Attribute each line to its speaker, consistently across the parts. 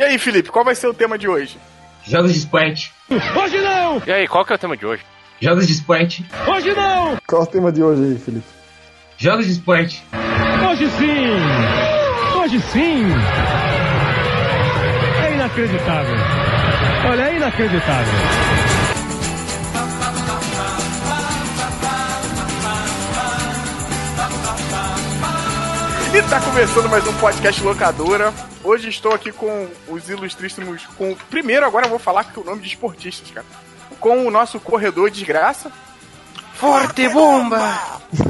Speaker 1: E aí, Felipe, qual vai ser o tema de hoje?
Speaker 2: Jogos de esporte.
Speaker 3: Hoje não!
Speaker 4: E aí, qual que é o tema de hoje?
Speaker 2: Jogos de esporte.
Speaker 3: Hoje não!
Speaker 5: Qual é o tema de hoje aí, Felipe?
Speaker 2: Jogos de esporte.
Speaker 3: Hoje sim! Hoje sim! É inacreditável. Olha, é inacreditável.
Speaker 1: E tá começando mais um podcast locadora. Hoje estou aqui com os ilustríssimos. Com primeiro, agora eu vou falar que o nome de esportistas, cara. Com o nosso corredor desgraça. Forte bomba!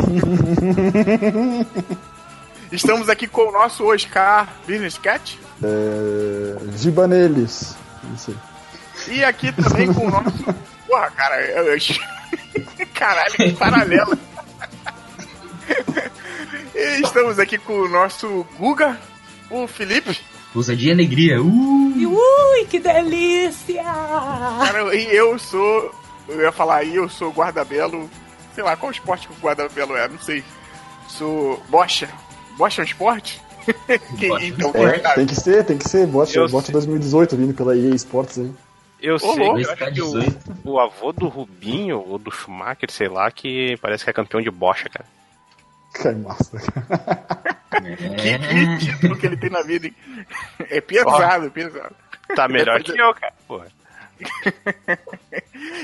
Speaker 1: Estamos aqui com o nosso Oscar Business Cat.
Speaker 5: É... Gibaneles. Não sei.
Speaker 1: E aqui também com o nosso. Porra, cara, eu... eu- caralho, que paralelo. E estamos aqui com o nosso Guga, o Felipe.
Speaker 2: Ousadia e alegria. Uh!
Speaker 6: Ui, que delícia!
Speaker 1: Cara, e eu sou. Eu ia falar aí, eu sou guarda-belo. Sei lá, qual esporte que o guarda-belo é? Não sei. Sou. Bocha. Bocha é um esporte? Que-
Speaker 2: Bocha.
Speaker 1: então,
Speaker 5: É,
Speaker 1: verdade.
Speaker 5: tem que ser, tem que ser.
Speaker 4: Eu
Speaker 5: bot
Speaker 4: sei.
Speaker 5: 2018 vindo pela EA Sports aí.
Speaker 4: Eu sei,
Speaker 1: louco.
Speaker 4: eu acho que o,
Speaker 2: 18.
Speaker 4: o avô do Rubinho, ou do Schumacher, sei lá, que parece que é campeão de bocha, cara.
Speaker 5: Cai massa.
Speaker 1: Que
Speaker 2: É.
Speaker 1: título que ele tem na vida, hein? É pesado, é pesado.
Speaker 4: Tá melhor que eu, cara. Porra.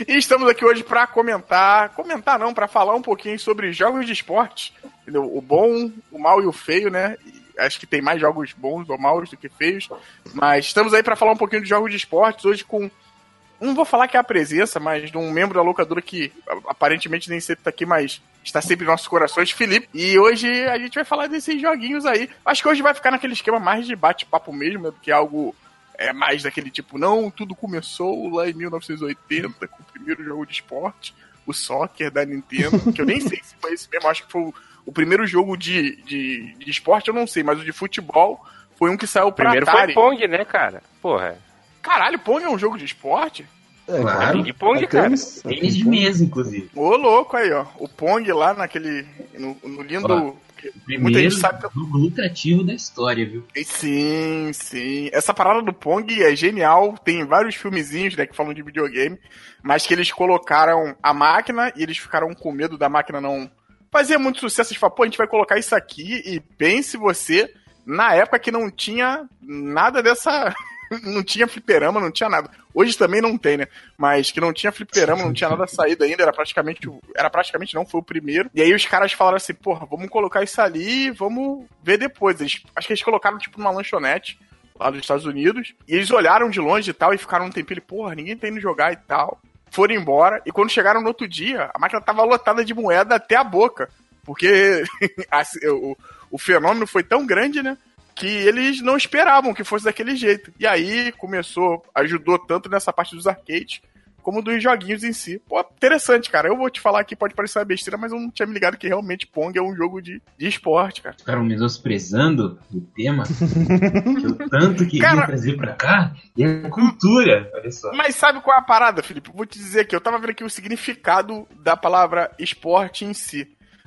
Speaker 1: E estamos aqui hoje pra comentar, comentar não, pra falar um pouquinho sobre jogos de esporte, entendeu? o bom, o mal e o feio, né? Acho que tem mais jogos bons ou maus do que feios, mas estamos aí pra falar um pouquinho de jogos de esportes hoje com não vou falar que é a presença, mas de um membro da locadora que aparentemente nem sempre tá aqui, mas está sempre em nossos corações, Felipe. E hoje a gente vai falar desses joguinhos aí. Acho que hoje vai ficar naquele esquema mais de bate-papo mesmo, né, do que algo é mais daquele tipo, não, tudo começou lá em 1980 com o primeiro jogo de esporte, o soccer da Nintendo, que eu nem sei se foi esse mesmo, acho que foi o, o primeiro jogo de, de, de esporte, eu não sei, mas o de futebol foi um que saiu pra
Speaker 4: Primeiro
Speaker 1: Atari.
Speaker 4: foi Pong, né, cara? Porra.
Speaker 1: Caralho, Pong é um jogo de esporte?
Speaker 5: É,
Speaker 2: Claro.
Speaker 4: Ping Pong,
Speaker 5: É
Speaker 4: cara.
Speaker 5: tênis,
Speaker 2: Tênis de mesa, inclusive.
Speaker 1: Ô, louco aí, ó. O Pong lá naquele. No, no lindo.
Speaker 2: Ó,
Speaker 1: Muita
Speaker 2: Primeiro
Speaker 1: gente sabe que-
Speaker 2: jogo lucrativo da história, viu?
Speaker 1: Sim, sim. Essa parada do Pong é genial. Tem vários filmezinhos, né, que falam de videogame, mas que eles colocaram a máquina e eles ficaram com medo da máquina não fazer muito sucesso. Eles falaram, pô, a gente vai colocar isso aqui e pense você, na época que não tinha nada dessa. Não tinha fliperama, não tinha nada. Hoje também não tem, né? Mas que não tinha fliperama, não tinha nada saído ainda, era praticamente. Era praticamente não, foi o primeiro. E aí os caras falaram assim, porra, vamos colocar isso ali vamos ver depois. Eles, acho que eles colocaram tipo numa lanchonete lá dos Estados Unidos. E eles olharam de longe e tal e ficaram um tempinho, porra, ninguém tá indo jogar e tal. Foram embora. E quando chegaram no outro dia, a máquina tava lotada de moeda até a boca. Porque o, o fenômeno foi tão grande, né? Que eles não esperavam que fosse daquele jeito. E aí começou, ajudou tanto nessa parte dos arcades, como dos joguinhos em si. Pô, interessante, cara. Eu vou te falar aqui, pode parecer uma besteira, mas eu não tinha me ligado que realmente Pong é um jogo de, de esporte, cara.
Speaker 2: Ficaram menosprezando o tema que eu tanto queria
Speaker 1: Cara-
Speaker 2: trazer pra cá. E a cultura, olha só.
Speaker 1: Mas sabe qual é a parada, Felipe? Vou te dizer aqui, eu tava vendo aqui o significado da palavra esporte em si.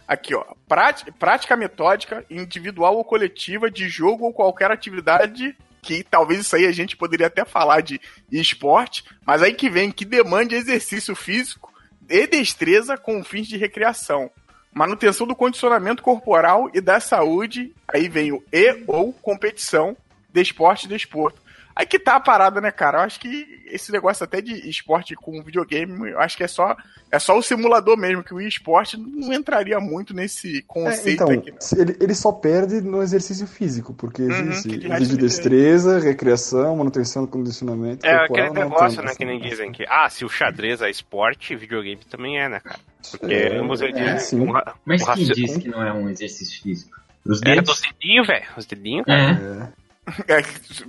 Speaker 1: Aqui, ó. Prática, prática metódica, individual ou coletiva de jogo ou qualquer atividade que talvez isso aí a gente poderia até falar de esporte, mas aí que vem que demande exercício físico e destreza com fins de recreação. Manutenção do condicionamento corporal e da saúde, aí vem o e ou competição, desporte e desporto. Aí que tá a parada, né, cara? Eu acho que esse negócio até de esporte com videogame, eu acho que é só, é só o simulador mesmo, que o esporte não entraria muito nesse
Speaker 5: É,
Speaker 1: conceito
Speaker 5: então,
Speaker 1: aqui. não.
Speaker 5: ele, ele só perde no exercício físico, porque
Speaker 1: Uhum,
Speaker 5: existe,
Speaker 1: resto-
Speaker 5: destreza, recreação, manutenção do condicionamento.
Speaker 4: É
Speaker 5: corporal,
Speaker 4: aquele
Speaker 5: não
Speaker 4: negócio,
Speaker 5: tanto,
Speaker 4: né,
Speaker 5: assim.
Speaker 4: que nem dizem que, ah, se o xadrez é esporte, videogame também é, né, cara? Porque
Speaker 5: É,
Speaker 4: ambos eles
Speaker 5: é, sim.
Speaker 4: um
Speaker 2: Mas
Speaker 4: um
Speaker 2: quem
Speaker 4: raci-
Speaker 2: disse que não é um exercício físico? Os
Speaker 4: É
Speaker 2: dedos?
Speaker 4: dos dedinhos, velho. Os dedinhos, cara.
Speaker 2: É.
Speaker 1: É,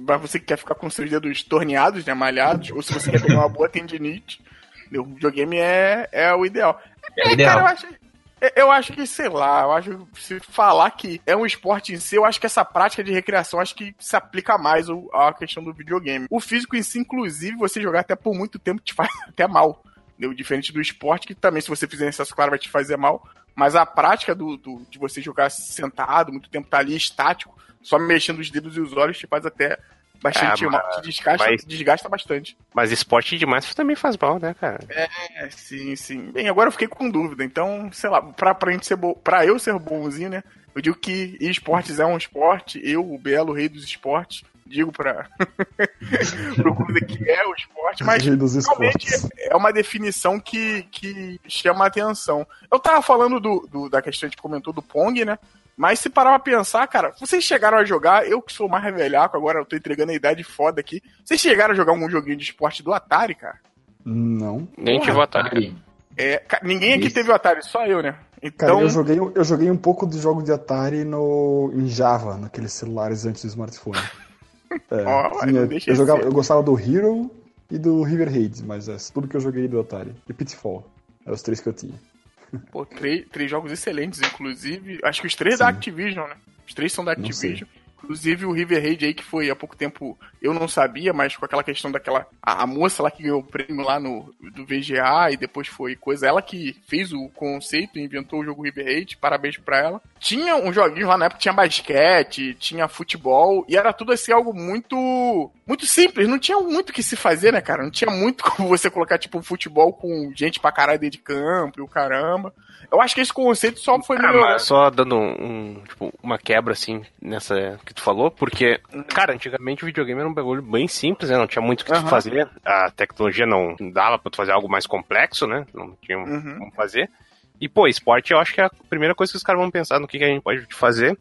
Speaker 1: pra você que quer ficar com seus dedos torneados, né, malhados, ou se você quer pegar uma boa tendinite, o videogame é, é o ideal.
Speaker 2: É
Speaker 1: É,
Speaker 2: ideal.
Speaker 1: cara, eu acho, eu acho que, sei lá, eu acho que se falar que é um esporte em si, eu acho que essa prática de recreação acho que se aplica mais à questão do videogame. O físico em si, inclusive, você jogar até por muito tempo te faz até mal. entendeu? Diferente do esporte, que também, se você fizer excesso, claro, vai te fazer mal. Mas a prática do, do- de você jogar sentado, muito tempo tá ali estático, só mexendo os dedos e os olhos, te faz até bastante,
Speaker 4: É, mas-
Speaker 1: te desgasta,
Speaker 4: mas-
Speaker 1: desgasta bastante.
Speaker 4: Mas esporte demais também faz mal, né, cara?
Speaker 1: É, sim, sim. Bem, agora eu fiquei com dúvida. Então, sei lá, pra, pra, gente ser bo... pra eu ser bonzinho, né? Eu digo que esportes é um esporte. Eu, o belo rei dos esportes, digo pra. pro clube que é o esporte, mas
Speaker 5: Rei dos
Speaker 1: realmente é uma definição que, que chama a atenção. Eu tava falando do, do- da questão que a gente comentou do Pong, né? Mas se parar pra pensar, cara, vocês chegaram a jogar, eu que sou mais velhaco, agora eu tô entregando a idade foda aqui. Vocês chegaram a jogar algum joguinho de esporte do Atari, cara?
Speaker 5: Não.
Speaker 4: Nem tive o Atari.
Speaker 1: É, ninguém aqui
Speaker 2: Isso.
Speaker 1: teve o Atari, só eu, né?
Speaker 5: Cara,
Speaker 1: Então,
Speaker 5: eu, joguei, eu joguei um pouco de jogo de Atari no, em Java, naqueles celulares antes do smartphone. É, tinha-
Speaker 1: deixa
Speaker 5: eu, jogava, eu gostava do Hero e do River Raid, mas é tudo que eu joguei do Atari. E Pitfall. Eram os três que eu tinha.
Speaker 1: Pô, três, três jogos excelentes, inclusive. Acho que os três da Activision, né? Os três são da. Activision. Inclusive o River Raid aí, que foi há pouco tempo, eu não sabia, mas com aquela questão daquela. A, a moça lá que ganhou o prêmio lá no do VGA e depois foi coisa. Ela que fez o conceito e inventou o jogo River Raid, parabéns pra ela. Tinha uns joguinhos lá na época, tinha basquete, tinha futebol, e era tudo assim, algo muito. Muito simples, não tinha muito o que se fazer, né, cara? Não tinha muito como você colocar, tipo, futebol com gente pra caralho dentro de campo e o caramba. Eu acho que esse conceito só foi
Speaker 4: Ah,
Speaker 1: melhorando.
Speaker 4: mas só dando um, tipo, uma quebra, assim, nessa que tu falou, porque, cara, antigamente o videogame era um bagulho bem simples, né? Não tinha muito o que tu
Speaker 1: Aham.
Speaker 4: fazer. A tecnologia não dava pra tu fazer algo mais complexo, né? Não tinha
Speaker 1: Uhum.
Speaker 4: como fazer. E, pô, esporte eu acho que é a primeira coisa que os caras vão pensar no que, que a gente pode fazer,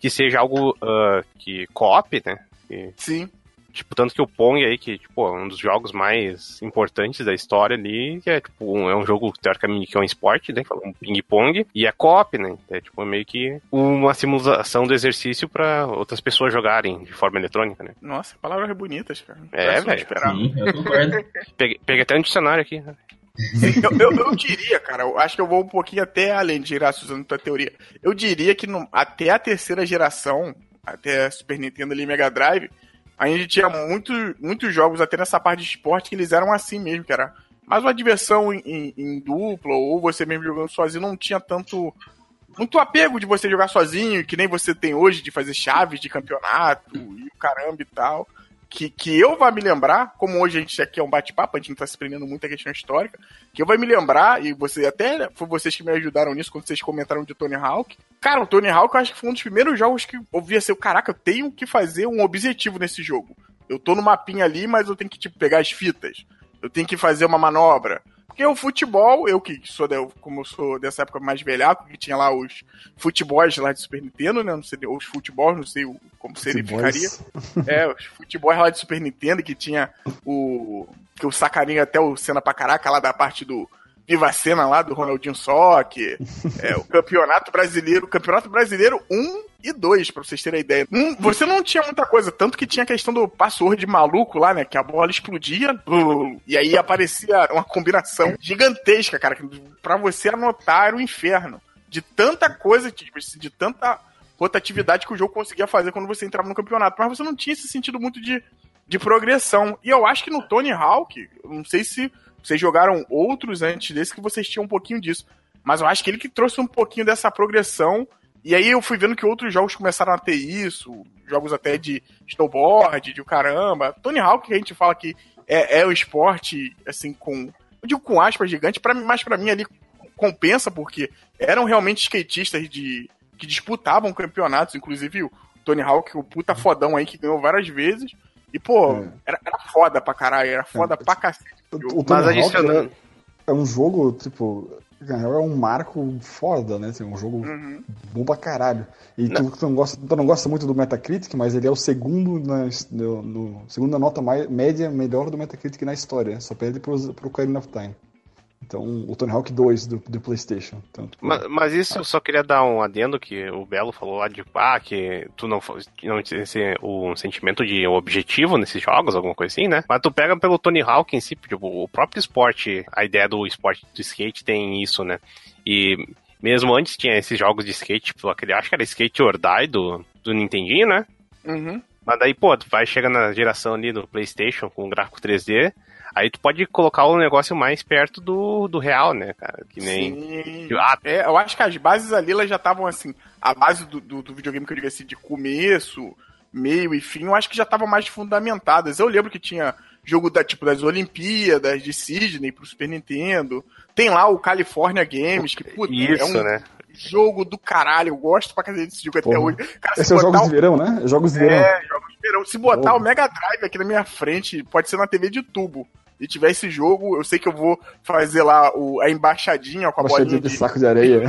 Speaker 4: que seja algo ah, que co-op, né? E,
Speaker 1: Sim.
Speaker 4: Tipo, tanto que o Pong aí, que tipo, é um dos jogos mais importantes da história ali, que é tipo, um, é um jogo, teoricamente, que é um esporte, né? Um ping-pong, e é co-op, né? É tipo meio que uma simulação do exercício pra outras pessoas jogarem de forma eletrônica, né?
Speaker 1: Nossa, palavras bonitas, cara.
Speaker 4: É, velho.
Speaker 1: esperava.
Speaker 2: Sim, eu concordo.
Speaker 4: Peguei, peguei até um dicionário aqui. né?
Speaker 1: Eu, eu, eu diria, cara, eu acho que eu vou um pouquinho até além de girar usando tua teoria. Eu diria que no- até a terceira geração, até Super Nintendo ali e Mega Drive, a gente tinha muito, muitos jogos até nessa parte de esporte que eles eram assim mesmo, que era mais uma diversão em, em- em dupla, ou você mesmo jogando sozinho, não tinha tanto. Muito apego de você jogar sozinho, que nem você tem hoje, de fazer chaves de campeonato e o caramba e tal. Que, que eu vá me lembrar, como hoje a gente aqui é um bate-papo, a gente não tá se prendendo muito a questão histórica, que eu vou me lembrar, e você até foi vocês que me ajudaram nisso quando vocês comentaram de Tony Hawk. Cara, o Tony Hawk eu acho que foi um dos primeiros jogos que eu vi assim, caraca, eu tenho que fazer um objetivo nesse jogo. Eu tô no mapinha ali, mas eu tenho que tipo, pegar as fitas. Eu tenho que fazer uma manobra. Porque o futebol, eu que sou, da, como eu sou dessa época mais velhaco, que tinha lá os futebols lá de Super Nintendo, né? Não sei, os futebols, não sei o- como serificaria. É, os futebol lá de Super Nintendo, que tinha o. Que o sacarinho até o cena pra caraca lá da parte do Viva a Cena lá, do Ronaldinho Sock. É, o Campeonato Brasileiro. Campeonato Brasileiro 1 e 2, pra vocês terem ideia. Hum, você não tinha muita coisa, tanto que tinha a questão do password maluco lá, né? Que a bola explodia e aí aparecia uma combinação gigantesca, cara. Pra você anotar era um inferno. De tanta coisa, tipo, de tanta rotatividade que o jogo conseguia fazer quando você entrava no campeonato. Mas você não tinha esse sentido muito de, de progressão. E eu acho que no Tony Hawk, não sei se vocês jogaram outros antes desse que vocês tinham um pouquinho disso. Mas eu acho que ele que trouxe um pouquinho dessa progressão. E aí eu fui vendo que outros jogos começaram a ter isso. Jogos até de snowboard, de caramba. Tony Hawk, que a gente fala que é, é o esporte, assim, com. Eu digo com aspas gigante, pra, mas pra mim ali compensa, porque eram realmente skatistas de, que disputavam campeonatos, inclusive o Tony Hawk, o puta fodão aí que ganhou várias vezes. E, pô,
Speaker 5: É.
Speaker 1: era, era foda pra caralho, era foda pra cacete.
Speaker 5: O, o Tony
Speaker 4: Mas
Speaker 5: Hawk
Speaker 4: adicionando.
Speaker 5: é, é um jogo, tipo, na real, é um marco foda, né? Assim, um jogo
Speaker 1: Uhum.
Speaker 5: bom pra caralho. E tu, tu não gosta, tu não gosta muito do Metacritic, mas ele é o segundo na, no, no- segunda nota mais, média melhor do Metacritic na história. né? Só perde pro, pro Ocarina of Time. Então, o Tony Hawk 2 do, do PlayStation. Tipo,
Speaker 4: Mas, mas isso eu só queria dar um adendo que o Belo falou lá de ah, que tu não, não esse, o sentimento de objetivo nesses jogos, alguma coisa assim, né? Mas tu pega pelo Tony Hawk em si, tipo, o próprio esporte, a ideia do esporte do skate tem isso, né? E mesmo antes tinha esses jogos de skate, tipo, aquele, acho que era Skate or Die do, do Nintendinho, né?
Speaker 1: Uhum.
Speaker 4: Mas daí, pô, tu vai chegar na geração ali do PlayStation com gráfico 3D, aí tu pode colocar o negócio mais perto do, do real, né, cara? Que nem.
Speaker 1: Sim.
Speaker 4: Ah,
Speaker 1: É, eu acho que as bases ali elas já estavam assim. A base do, do, do videogame que eu digo assim, de começo, meio e fim, eu acho que já estavam mais fundamentadas. Eu lembro que tinha jogo da tipo das Olimpíadas de Sydney pro Super Nintendo. Tem lá o California Games, que puta,
Speaker 4: Isso,
Speaker 1: é um
Speaker 4: né?
Speaker 1: Jogo do caralho. Eu gosto pra cacete desse jogo até
Speaker 5: Porra.
Speaker 1: hoje. Cara, se
Speaker 5: Esse é Jogos
Speaker 1: o-
Speaker 5: de Verão, né? Jogos de Verão.
Speaker 1: É, jogos de verão. Se botar
Speaker 5: Porra.
Speaker 1: o Mega Drive aqui na minha frente, pode ser na TV de tubo. E tiver esse jogo, eu sei que eu vou fazer lá o, a embaixadinha com a bolinha
Speaker 5: de
Speaker 1: de,
Speaker 5: saco de areia.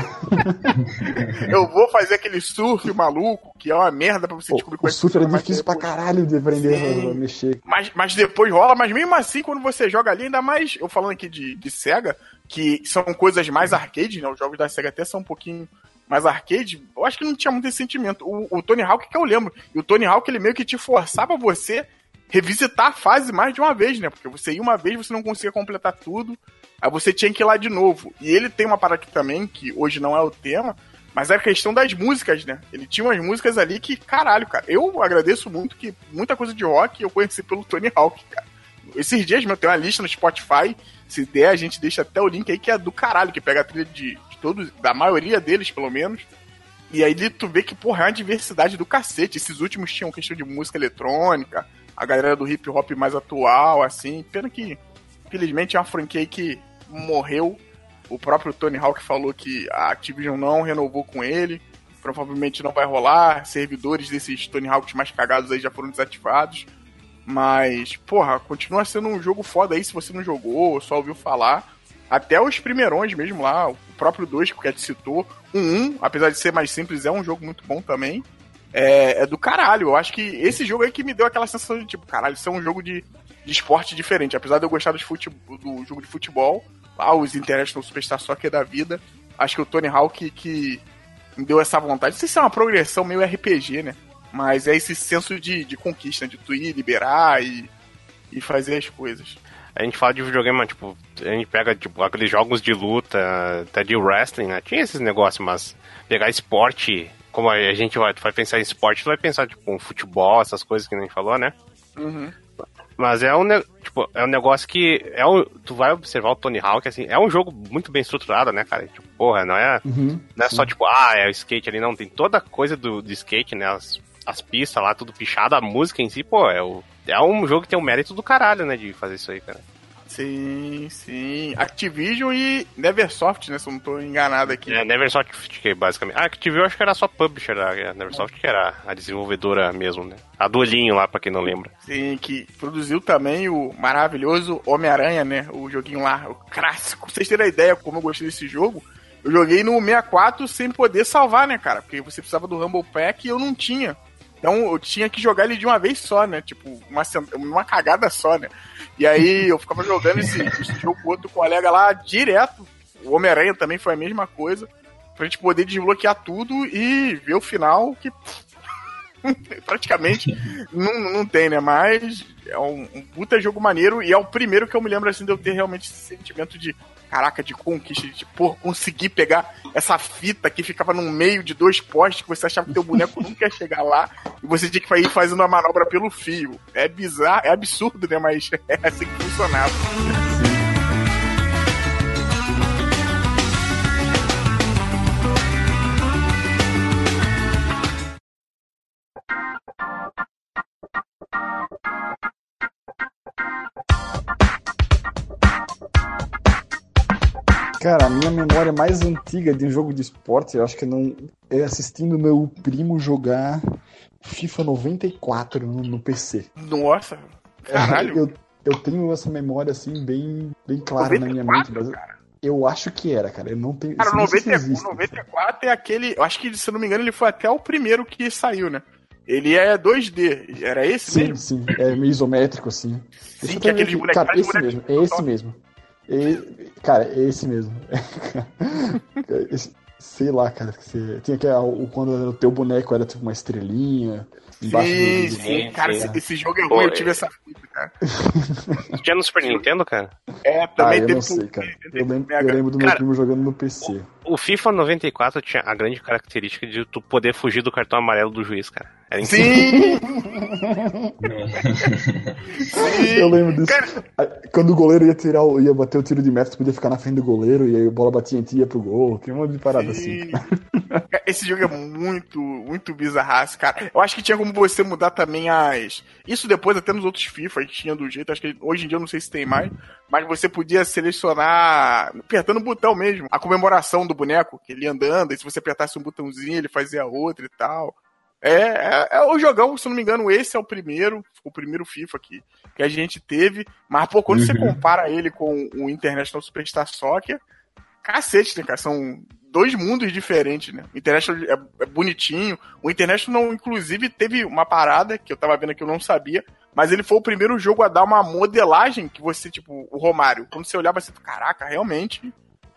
Speaker 1: Eu vou fazer aquele surf maluco, que é uma merda pra você
Speaker 5: Pô,
Speaker 1: descobrir como
Speaker 5: o
Speaker 1: é que
Speaker 5: surf era
Speaker 1: funciona, mas
Speaker 5: difícil pra caralho de aprender
Speaker 1: Sim.
Speaker 5: a mexer.
Speaker 1: Mas, mas depois rola, mas mesmo assim, quando você joga ali, ainda mais, eu falando aqui de, de SEGA, que são coisas mais arcade, né? Os jogos da SEGA até são um pouquinho mais arcade, eu acho que não tinha muito esse sentimento. O, o Tony Hawk que eu lembro. E o Tony Hawk, ele meio que te forçava você revisitar a fase mais de uma vez, né? Porque você ia uma vez, você não conseguia completar tudo, aí você tinha que ir lá de novo. E ele tem uma parada aqui também, que hoje não é o tema, mas é a questão das músicas, né? Ele tinha umas músicas ali que, caralho, cara, eu agradeço muito que muita coisa de rock eu conheci pelo Tony Hawk, cara. Esses dias, meu, tem uma lista no Spotify, se der, a gente deixa até o link aí que é do caralho, que pega a trilha de, de todos, da maioria deles, pelo menos. E aí tu vê que, porra, é uma diversidade do cacete. Esses últimos tinham questão de música eletrônica, a galera do hip hop mais atual, assim. Pena que, infelizmente, é uma franquia que morreu. O próprio Tony Hawk falou que a Activision não renovou com ele. Provavelmente não vai rolar. Servidores desses Tony Hawks mais cagados aí já foram desativados. Mas, porra, continua sendo um jogo foda aí se você não jogou ou só ouviu falar. Até os primeirões mesmo lá, o próprio 2 que o Cat citou. O 1, apesar de ser mais simples, é um jogo muito bom também. É, é do caralho. Eu acho que esse jogo aí que me deu aquela sensação de tipo, caralho, isso é um jogo de, de esporte diferente. Apesar de eu gostar dos fute, do jogo de futebol, lá os International Superstar Soccer da vida, acho que o Tony Hawk que me deu essa vontade. Não sei se é uma progressão meio RPG, né? Mas é esse senso de, de conquista, de tu ir, liberar e, e fazer as coisas.
Speaker 4: A gente fala de videogame, mas, tipo, a gente pega, tipo, aqueles jogos de luta, até de wrestling, né? Tinha esses negócios, mas pegar esporte, como a gente vai, tu vai pensar em esporte, tu vai pensar, tipo, um futebol, essas coisas que a gente falou, né?
Speaker 1: Uhum.
Speaker 4: Mas é um, tipo, é um negócio que é um, tu vai observar o Tony Hawk, assim, é um jogo muito bem estruturado, né, cara? Tipo, porra, não é,
Speaker 5: Uhum.
Speaker 4: não é só tipo, ah, é o skate ali, não. Tem toda a coisa do, do skate, né? As, as pistas lá, tudo pichado, a música em si, pô, é, o, é um jogo que tem um mérito do caralho, né, de fazer isso aí, cara.
Speaker 1: Sim, sim. Activision e Neversoft, né? Se eu não tô enganado aqui.
Speaker 4: É, Neversoft, que basicamente. Ah, Activision eu acho que era só publisher, a Neversoft que era a desenvolvedora mesmo, né? A do olhinho lá, pra quem não lembra.
Speaker 1: Sim, que produziu também o maravilhoso Homem-Aranha, né? O joguinho lá, o clássico. Pra vocês terem a ideia como eu gostei desse jogo, eu joguei no 64 sem poder salvar, né, cara? Porque você precisava do Rumble Pack e eu não tinha. Então eu tinha que jogar ele de uma vez só, né? Tipo, uma, uma cagada só, né? E aí eu ficava jogando esse, esse jogo com outro colega lá direto. O Homem-Aranha também foi a mesma coisa. Pra gente poder desbloquear tudo e ver o final que praticamente não, não tem, né? Mas é um, um puta jogo maneiro e é o primeiro que eu me lembro assim de eu ter realmente esse sentimento de caraca, de conquista, de pô, conseguir pegar essa fita que ficava no meio de dois postes que você achava que teu boneco nunca ia chegar lá e você tinha que ir fazendo a manobra pelo fio. É bizarro, é absurdo, né? Mas é assim que funcionava.
Speaker 5: Cara, a minha memória mais antiga de um jogo de esporte, eu acho que não é assistindo meu primo jogar FIFA 94 no, no PC.
Speaker 1: Nossa, caralho.
Speaker 5: Eu, eu tenho essa memória assim bem, bem clara na minha mente,
Speaker 1: 94,
Speaker 5: mas eu acho que era, cara. Eu não tenho.
Speaker 1: Cara, o
Speaker 5: não sei se
Speaker 1: 90,
Speaker 5: existe.
Speaker 1: o 94 é aquele. Eu acho que, se eu não me engano, ele foi até o primeiro que saiu, né? Ele é 2D. Era esse
Speaker 5: Sim,
Speaker 1: mesmo?
Speaker 5: sim, é meio isométrico assim.
Speaker 1: Sim,
Speaker 5: Deixa
Speaker 1: que é
Speaker 5: aqui.
Speaker 1: bonecos-
Speaker 5: Cara, esse mesmo, é esse mesmo. E- cara, é esse mesmo. Esse- sei lá, cara. que Você, tinha que o quando o teu boneco era tipo uma estrelinha. Embaixo
Speaker 1: Sim,
Speaker 5: do-
Speaker 1: sim. Cara, esse, esse jogo é
Speaker 4: Pô,
Speaker 1: ruim, eu
Speaker 4: é-
Speaker 1: tive essa fita, cara.
Speaker 4: Tinha no Super Nintendo, cara?
Speaker 1: É,
Speaker 5: Ah,
Speaker 1: também
Speaker 5: eu
Speaker 1: teve
Speaker 5: não sei, cara. Eu lembro, eu lembro do meu
Speaker 4: Cara,
Speaker 5: primo jogando no PC.
Speaker 4: O FIFA 94 tinha a grande característica de tu poder fugir do cartão amarelo do juiz, cara. Era incrível.
Speaker 1: Sim! Sim!
Speaker 5: Eu lembro disso.
Speaker 1: Cara,
Speaker 5: Quando o goleiro ia tirar, o- ia bater o tiro de meta, tu podia ficar na frente do goleiro e aí a bola batia em ti e ia pro gol. Tem um monte de parada assim.
Speaker 1: sim. esse jogo é muito, muito bizarraço, cara. Eu acho que tinha como você mudar também as. Isso depois, até nos outros FIFA, tinha do jeito. Acho que hoje em dia eu não sei se tem mais. Mas você podia selecionar, apertando o botão mesmo, a comemoração do boneco, que ele ia andando, e se você apertasse um botãozinho, ele fazia outra e tal. É, é, é, o jogão, se não me engano, esse é o primeiro, o primeiro FIFA que, que a gente teve. Mas, pô, quando uhum. você compara ele com o International Superstar Soccer, cacete, né, cara? São dois mundos diferentes, né? O International é, é bonitinho. O International, inclusive, teve uma parada que eu tava vendo que eu não sabia, mas ele foi o primeiro jogo a dar uma modelagem que você, tipo, o Romário, quando você olhava assim, caraca, realmente,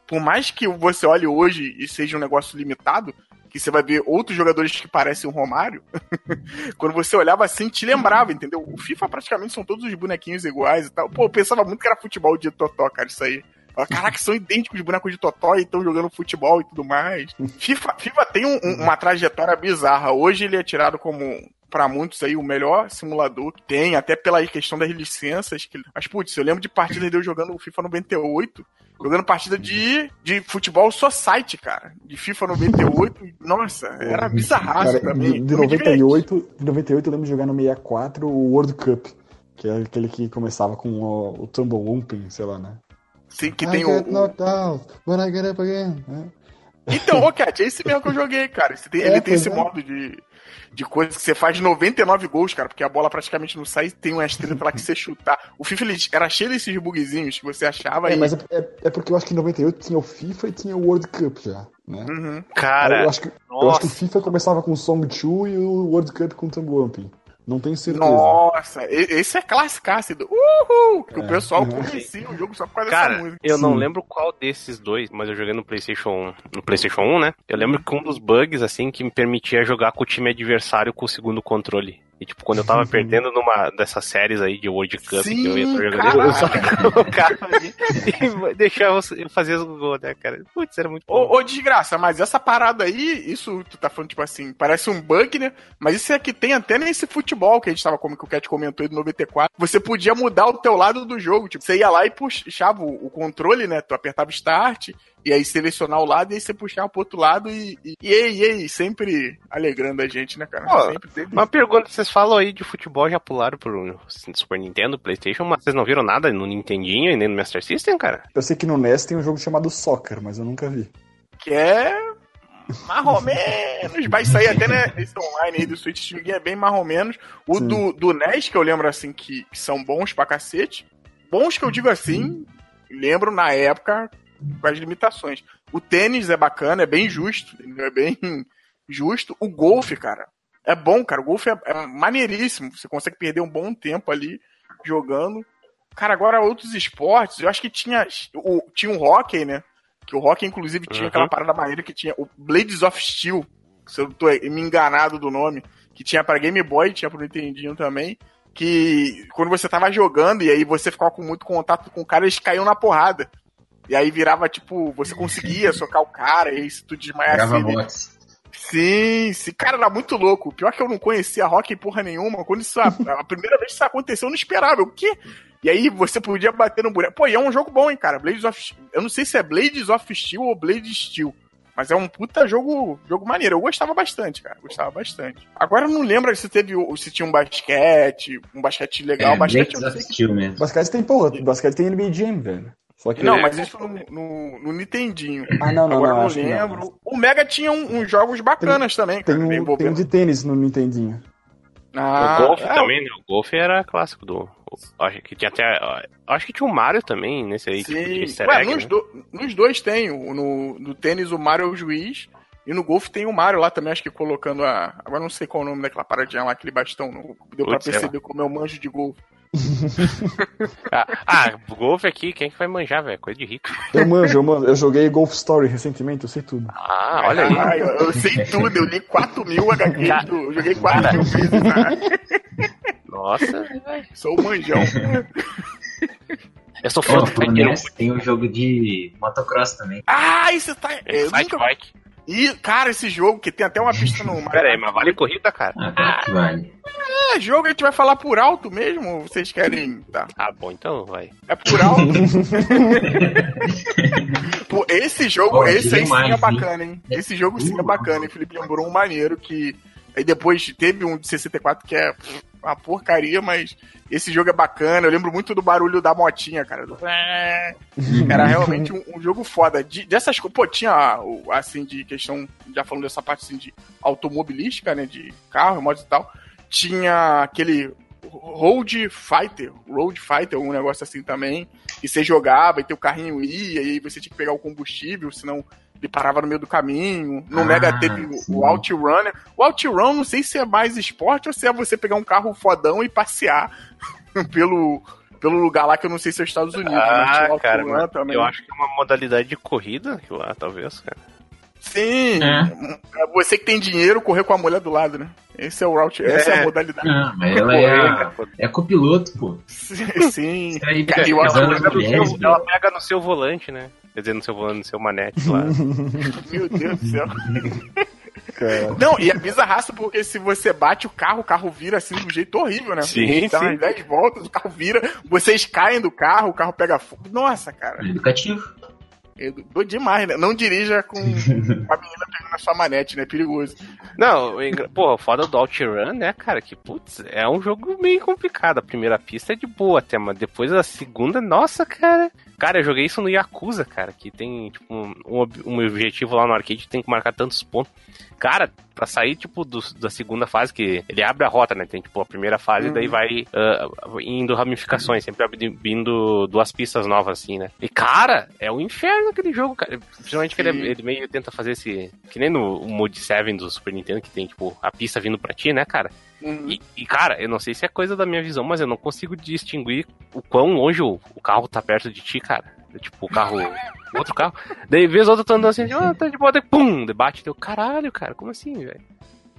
Speaker 1: por mais que você olhe hoje e seja um negócio limitado, que você vai ver outros jogadores que parecem o Romário, quando você olhava assim, te lembrava, entendeu? O FIFA praticamente são todos os bonequinhos iguais e tal. Pô, eu pensava muito que era futebol de Totó, cara, isso aí. Caraca, são idênticos os bonecos de Totó e estão jogando futebol e tudo mais. FIFA, FIFA tem um, um, uma trajetória bizarra. Hoje ele é tirado como para muitos aí o melhor simulador que tem, até pela questão das licenças. Que... Mas, putz, eu lembro de partidas de eu jogando o FIFA 98, jogando partida de, de futebol society, cara. De FIFA 98. Nossa, era bizarraço cara, também.
Speaker 5: De, de 98, de 98 eu lembro de jogar no 64 o World Cup. Que é aquele que começava com o, o Tumble Umping, sei lá, né?
Speaker 1: Sim, que I tem o. Knocked out, but I get up again. Então, ô Cat, é esse mesmo que eu joguei, cara. Tem, é, ele tem esse é. modo de, de coisas que você faz 99 gols, cara, porque a bola praticamente não sai tem uma estrela pra que você chutar. O FIFA ele era cheio desses bugzinhos que você achava.
Speaker 5: É, e... mas é, é, é, porque eu acho que em 98 tinha o FIFA e tinha o World Cup já, né?
Speaker 4: Uhum. Cara,
Speaker 5: eu acho, que, eu acho que o FIFA começava com Song 2 e o World Cup com Tumble não tenho certeza.
Speaker 1: Nossa, esse é clássico do Uhul! Que é. o pessoal conhecia o jogo só por causa
Speaker 4: Cara,
Speaker 1: dessa música.
Speaker 4: Eu Sim. não lembro qual desses dois, mas eu joguei no PlayStation, no PlayStation 1, né? Eu lembro que um dos bugs, assim, que me permitia jogar com o time adversário com o segugo controle. E, tipo, quando eu tava perdendo numa dessas séries aí de World Cup
Speaker 1: Sim, que eu ia
Speaker 4: jogando, eu só colocava e deixava eu fazer os gols, né, cara? Putz, era muito
Speaker 1: bom. Ô, ô, desgraça, mas essa parada aí, isso tu tá falando, tipo assim, parece um bug, né? Mas isso é que tem até nesse futebol que a gente tava, como que o Cat comentou aí do 94. Você podia mudar o teu lado do jogo. Tipo, você ia lá e puxava o, o controle, né? Tu apertava start e aí selecionar o lado e aí você puxar pro outro lado e, e, e aí, e aí, sempre alegrando a gente, né, cara?
Speaker 4: Pô, uma pergunta, vocês falam aí de futebol, já pularam pro Super Nintendo, Playstation, mas vocês não viram nada no Nintendinho e nem no Master System, cara?
Speaker 5: Eu sei que no NES tem um jogo chamado Soccer, mas eu nunca vi.
Speaker 1: Que é mais ou menos. Vai sair até né, esse online aí do Switch é bem mais ou menos. O do, do NES, que eu lembro assim, que, que, são bons pra cacete. Bons que eu digo assim, lembro na época com as limitações. O tênis é bacana, é bem justo, é bem justo. O golfe, cara, é bom, cara. O golfe é, é maneiríssimo. Você consegue perder um bom tempo ali jogando. Cara, agora outros esportes, eu acho que tinha o, tinha um hockey, né? Que o hockey, inclusive, tinha uhum. aquela parada maneira que tinha o Blades of Steel, se eu tô me enganado do nome, que tinha para Game Boy, tinha pro Nintendinho também, que quando você tava jogando e aí você ficava com muito contato com o cara, eles caíam na porrada. E aí virava, tipo, você conseguia socar o cara, e aí se tu desmaiasse. Ele... Sim, sim, cara, era muito louco. Pior que eu não conhecia rock porra nenhuma. Quando isso, a, a primeira vez que isso aconteceu, eu não esperava. O quê? E aí você podia bater no boneco. Pô, e é um jogo bom, hein, cara. Blades of Eu não sei se é Blades of Steel ou Blade Steel. Mas é um puta jogo, jogo maneiro. Eu gostava bastante, cara. Gostava bastante. Agora eu não lembro se teve se tinha um basquete, um basquete legal. É, basquete
Speaker 2: Blades of Steel mesmo.
Speaker 5: Basquete tem, porra, basquete tem NBA Jam, velho.
Speaker 1: Só que não, mas isso no, no, no, Nintendinho.
Speaker 5: Ah, não, não,
Speaker 1: Agora
Speaker 5: não.
Speaker 1: eu não lembro. Não. O Mega tinha uns um, um jogos bacanas
Speaker 5: tem,
Speaker 1: também,
Speaker 5: cara. Tem um, tem um de tênis no Nintendinho.
Speaker 4: Ah, o Golf é, também, né? O Golf era clássico do. Acho que tinha até. Acho que tinha o Mario também nesse aí.
Speaker 1: Sim. Tipo, Ué, egg, nos, né? do, nos, dois tem. No, no tênis o Mario é o juiz. E no Golf tem o Mario lá também, acho que colocando a. Agora não sei qual o nome daquela paradinha lá, aquele bastão. No, deu Putz, pra perceber como é o manjo de golfe
Speaker 4: ah, ah, golfe aqui, quem é que vai manjar, velho? Coisa de rico.
Speaker 5: Eu manjo, eu manjo. Eu joguei Golf Story recentemente, eu sei tudo.
Speaker 4: Ah, olha aí.
Speaker 1: Ah, eu, eu, sei tudo, eu li 4 mil HQ, eu joguei 4 mil vezes. Né?
Speaker 4: Nossa,
Speaker 1: Sou o manjão.
Speaker 2: Eu sou fã oh, do tem um jogo de motocross também.
Speaker 1: Ah, isso tá.
Speaker 4: É, eu nunca... bike.
Speaker 1: E, cara, esse jogo que tem até uma pista no.
Speaker 4: Pera aí, mas vale corrida, cara?
Speaker 2: Ah, claro que vale.
Speaker 1: É jogo, a gente vai falar por alto mesmo. ou Vocês querem. Tá.
Speaker 4: Ah, bom, então vai.
Speaker 1: É por alto. Pô, esse jogo,
Speaker 2: Pô,
Speaker 1: esse aí sim é
Speaker 2: hein?
Speaker 1: bacana, hein? Esse jogo sim é bacana, hein? Felipe lembrou um maneiro que. Aí depois teve um de 64 que é uma porcaria, mas esse jogo é bacana. Eu lembro muito do barulho da motinha, cara. Do... Era realmente um, um jogo foda. De- dessas coisas, pô, tinha, o- assim, de questão, já falando dessa parte assim, de automobilística, né? De carro, motos e tal. Tinha aquele Road Fighter, Road Fighter, um negócio assim também. E você jogava e teu carrinho ia, e aí você tinha que pegar o combustível, senão ele parava no meio do caminho. No
Speaker 2: Ah,
Speaker 1: Mega teve o-
Speaker 2: sim.
Speaker 1: o Outrunner. O Outrun, não sei se é mais esporte ou se é você pegar um carro fodão e passear pelo, pelo lugar lá que eu não sei se é os Estados Unidos.
Speaker 4: Ah, cara,
Speaker 1: Outrun
Speaker 4: mas
Speaker 1: também.
Speaker 4: eu acho que é uma modalidade de corrida, lá, talvez, cara.
Speaker 1: Sim,
Speaker 2: É.
Speaker 1: é você que tem dinheiro correr com a mulher do lado, né? Esse é o route, essa é a
Speaker 4: É.
Speaker 1: modalidade.
Speaker 2: Não, mas ela é, a- é copiloto, pô.
Speaker 1: Sim, sim.
Speaker 2: Aí
Speaker 1: Cara, eu acho
Speaker 2: casando
Speaker 1: que
Speaker 2: as
Speaker 1: eu-
Speaker 2: mulheres,
Speaker 4: Ela pega no seu volante, né? Quer dizer, no seu volante, no seu manete lá.
Speaker 1: Meu Deus do céu.
Speaker 5: Cara,
Speaker 1: Não, e é bizarraço porque se você bate o carro, o carro vira assim de um jeito horrível, né?
Speaker 4: Sim,
Speaker 1: Dá
Speaker 4: sim.
Speaker 1: umas 10 voltas, o carro vira, vocês caem do carro, o carro pega fogo. Nossa, cara.
Speaker 2: É educativo.
Speaker 1: É do- demais, né? Não dirija com a menina pegando a sua manete, né? Perigoso.
Speaker 4: Não, porra, o foda do OutRun, né, cara, que, putz, é um jogo meio complicado. A primeira pista é de boa até, mas depois a segunda, nossa, cara. Cara, eu joguei isso no Yakuza, cara, que tem, tipo, um, um objetivo lá no arcade, tem que marcar tantos pontos. Cara, pra sair, tipo, do- da segunda fase, que ele abre a rota, né? Tem, tipo, a primeira fase,
Speaker 1: Uhum.
Speaker 4: daí vai ah, indo ramificações, sempre abrindo duas pistas novas, assim, né? E, cara, é um inferno aquele jogo, cara. Principalmente que ele,
Speaker 1: Sim.
Speaker 4: ele meio tenta fazer esse... Que nem no Mode 7 do Super Nintendo, que tem, tipo, a pista vindo pra ti, né, cara?
Speaker 1: Uhum.
Speaker 4: E, e, cara, eu não sei se é coisa da minha visão, mas eu não consigo distinguir o quão longe o, o carro tá perto de ti, cara. Tipo, o carro. outro carro. Daí vez outro tá andando assim, ah, tá de boa, daí pum, debate teu caralho, cara, como assim, velho?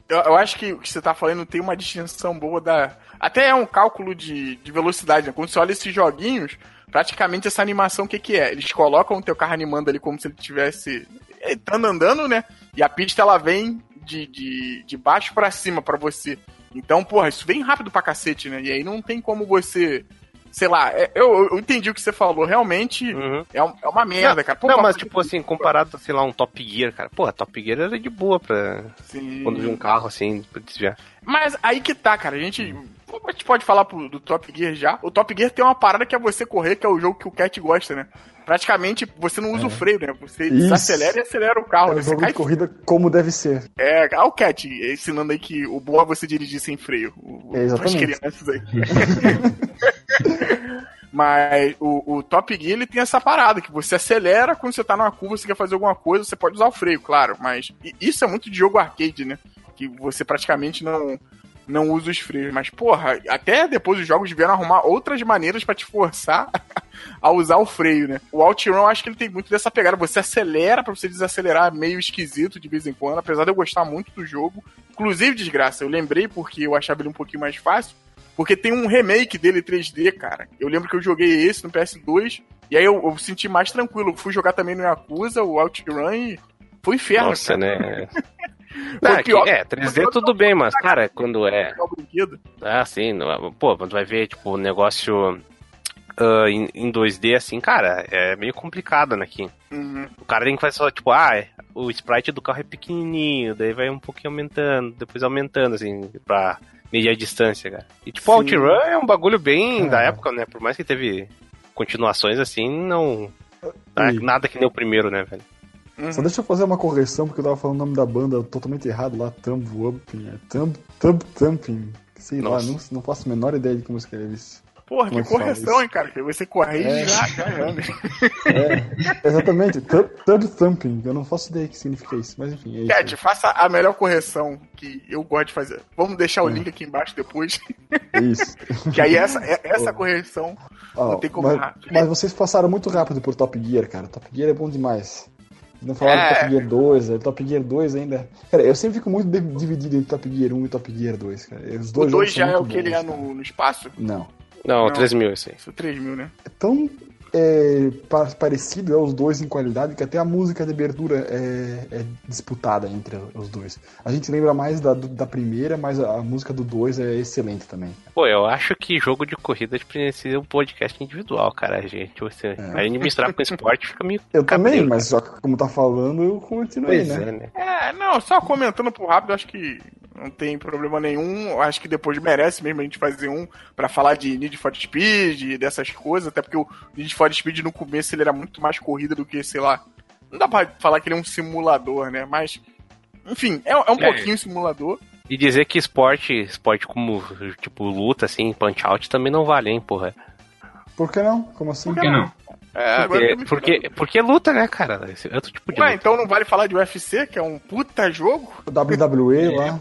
Speaker 1: Eu, eu acho que o que você tá falando tem uma distinção boa da. Até é um cálculo de, de velocidade, né? Quando você olha esses joguinhos, praticamente essa animação, o que, que é? Eles colocam o teu carro animando ali como se ele tivesse. Ele tá andando, né? E a pista ela vem de, de, de baixo pra cima pra você. Então, porra, isso vem rápido pra cacete, né? E aí não tem como você. Sei lá, é- eu, eu entendi o que você falou. Realmente
Speaker 4: Uhum.
Speaker 1: é, um- é uma merda, cara. Pô,
Speaker 4: não, mas tipo assim, comparado, sei lá, um Top Gear, cara. Porra, Top Gear era de boa pra.
Speaker 1: Sim.
Speaker 4: Quando vi um carro assim, pra desviar.
Speaker 1: Mas aí que tá, cara. A gente, a gente pode falar pro, do Top Gear já. O Top Gear tem uma parada que é você correr, que é o jogo que o Cat gosta, né? Praticamente você não usa o freio, né? Você
Speaker 5: Isso.
Speaker 1: desacelera e acelera o carro.
Speaker 5: é
Speaker 1: né? Você cai
Speaker 5: de corrida como deve ser.
Speaker 1: É, ah, o Cat ensinando aí que o bom é você dirigir sem freio. O,
Speaker 5: É, exatamente.
Speaker 1: crianças aí. Mas o, o Top Gear ele tem essa parada, que você acelera quando você tá numa curva, você quer fazer alguma coisa, você pode usar o freio, claro. Mas isso é muito de jogo arcade, né? Que você praticamente não, não usa os freios. Mas, porra, até depois os jogos vieram arrumar outras maneiras pra te forçar a usar o freio, né? O OutRun, eu acho que ele tem muito dessa pegada. Você acelera pra você desacelerar meio esquisito de vez em quando, apesar de eu gostar muito do jogo. Inclusive, desgraça, eu lembrei porque eu achava ele um pouquinho mais fácil. Porque tem um remake dele 3D, cara. Eu lembro que eu joguei esse no PS2. E aí eu, eu senti mais tranquilo. Fui jogar também no Yakuza, o OutRun e foi inferno,
Speaker 4: Nossa,
Speaker 1: cara.
Speaker 4: né? Não, é, que-
Speaker 1: pior-
Speaker 4: é, 3D tudo bem, mas, cara, quando é.
Speaker 1: O brinquedo.
Speaker 4: Ah, sim. não- Pô, quando vai ver, tipo, o negócio ah, em, em 2D, assim, cara, é meio complicado, né? Aqui.
Speaker 1: Uhum.
Speaker 4: O cara tem que fazer só, tipo, ah, é, o sprite do carro é pequenininho, daí vai um pouquinho aumentando, depois aumentando, assim, pra medir a distância, cara. E, tipo, o. OutRun é um bagulho bem
Speaker 5: É.
Speaker 4: da época, né? Por mais que teve continuações, assim, não... é
Speaker 5: E-
Speaker 4: nada que nem o primeiro, né, velho?
Speaker 1: Uhum.
Speaker 5: Só deixa eu fazer uma correção, porque eu tava falando o nome da banda totalmente errado lá, Thumb Wumping, é Thumb, Thumb Thumping, sei
Speaker 4: Nossa.
Speaker 5: lá, não, não faço a menor ideia de como escreve isso.
Speaker 1: Porra,
Speaker 5: Como é
Speaker 1: que correção, hein, cara? Que você corrige
Speaker 5: É.
Speaker 1: já, já anda.
Speaker 5: É, exatamente, Thumb, Thumping, eu não faço ideia do que significa isso, mas enfim, é isso.
Speaker 1: Cat, faça a melhor correção que eu gosto de fazer. Vamos deixar o
Speaker 5: É.
Speaker 1: link aqui embaixo depois.
Speaker 5: É isso.
Speaker 1: que aí essa, é- essa correção
Speaker 5: Ó,
Speaker 1: não tem como
Speaker 5: mas,
Speaker 1: errar.
Speaker 5: mas vocês passaram muito rápido por Top Gear, cara. Top Gear é bom demais. Não falaram
Speaker 1: É.
Speaker 5: de Top Gear 2, é, Top Gear 2 ainda. Cara, eu sempre fico muito dividido entre Top Gear 1 e Top Gear 2, cara. Os
Speaker 1: O
Speaker 5: dois
Speaker 1: 2
Speaker 5: jogos
Speaker 1: já
Speaker 5: são
Speaker 1: é o que ele
Speaker 5: bons,
Speaker 1: é
Speaker 5: cara.
Speaker 1: no, no espaço?
Speaker 5: Não.
Speaker 4: Não,
Speaker 1: Não.
Speaker 4: 3 mil. Isso
Speaker 1: é 3 mil, né?
Speaker 5: É tão. É pa- parecido, é os dois em qualidade, que até a música de abertura é, é disputada entre os dois. A gente lembra mais da, da primeira, mas a, música do dois é excelente também.
Speaker 4: Pô, eu acho que jogo de corrida precisa um podcast individual, cara, gente. Você, A gente misturar com esporte fica meio.
Speaker 5: Eu também,
Speaker 4: cabreiro.
Speaker 5: mas só que como tá falando, eu continuei,
Speaker 4: Pois
Speaker 5: né?
Speaker 4: é, né?
Speaker 1: É, não, só comentando por rápido, acho que não tem problema nenhum. Acho que depois merece mesmo a gente fazer um pra falar de Need for Speed e dessas coisas, até porque o Need for Speed no começo ele era muito mais corrida do que, sei lá. Não dá pra falar que ele é um simulador, né? Mas, enfim, é, é um
Speaker 4: É.
Speaker 1: pouquinho simulador.
Speaker 4: E dizer que esporte, esporte como, tipo, luta, assim, punch out também não vale, hein, porra.
Speaker 5: Por que não? Como assim?
Speaker 2: Por que não?
Speaker 1: É, me
Speaker 4: Porque, porque, porque luta, né, cara? Esse é outro tipo de
Speaker 1: Ué,
Speaker 4: luta.
Speaker 1: então não vale falar de UFC, que é um puta jogo?
Speaker 5: O WWE lá.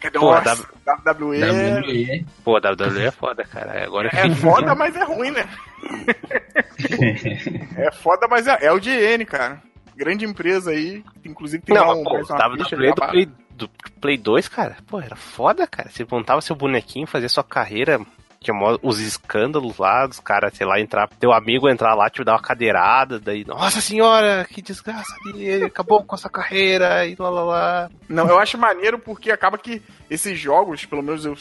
Speaker 1: Que
Speaker 4: Pô,
Speaker 1: WWE
Speaker 2: WWE.
Speaker 4: Pô, a WWE é foda, cara. Agora
Speaker 1: é foda, mas é ruim, né? É foda, mas é, é o GN, cara. Grande empresa aí, inclusive tem
Speaker 4: Não,
Speaker 1: lá um
Speaker 4: pô,
Speaker 1: ficha
Speaker 4: do. Play, do Play 2, cara. Pô, era foda, cara. Você montava seu bonequinho, fazia sua carreira, tinha os escândalos lá, dos caras, sei lá, entrar, teu amigo entrar lá, te dar uma cadeirada, daí, nossa senhora, que desgraça dele, acabou com essa carreira, e lá lá lá.
Speaker 1: Não, eu acho maneiro porque acaba que esses jogos, pelo menos eu,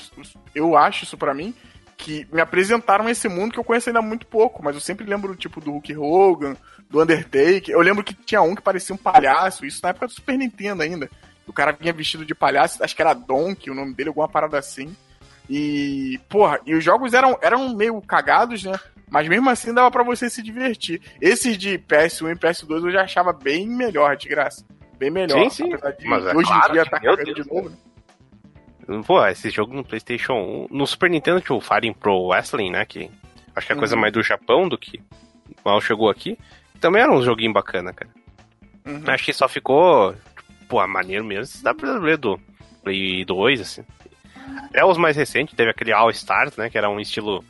Speaker 1: eu acho isso pra mim, que me apresentaram esse mundo que eu conheço ainda muito pouco, mas eu sempre lembro, tipo, do Hulk Hogan, do Undertaker. Eu lembro que tinha um que parecia um palhaço, isso na época do Super Nintendo ainda. O cara vinha vestido de palhaço, acho que era Donkey, o nome dele, alguma parada assim. E, porra, e os jogos eram, eram meio cagados, né? Mas mesmo assim dava pra você se divertir. Esses de PS1 e PS2 eu já achava bem melhor, de graça. Bem melhor.
Speaker 4: Sim, sim.
Speaker 1: Apesar de
Speaker 4: Mas é
Speaker 1: hoje
Speaker 4: claro
Speaker 1: em dia tá cagando
Speaker 4: Deus,
Speaker 1: de novo, né?
Speaker 4: Pô, esse jogo no PlayStation 1. No Super Nintendo tinha o Fighting Pro Wrestling, né? Que acho que é coisa
Speaker 1: Uhum.
Speaker 4: mais do Japão do que mal chegou aqui. Também era um joguinho bacana, cara.
Speaker 1: Uhum.
Speaker 4: Acho que só ficou, pô, maneiro mesmo esse WWE do Play 2, assim. Até os mais recentes, teve aquele All Stars, né? Que era um estilo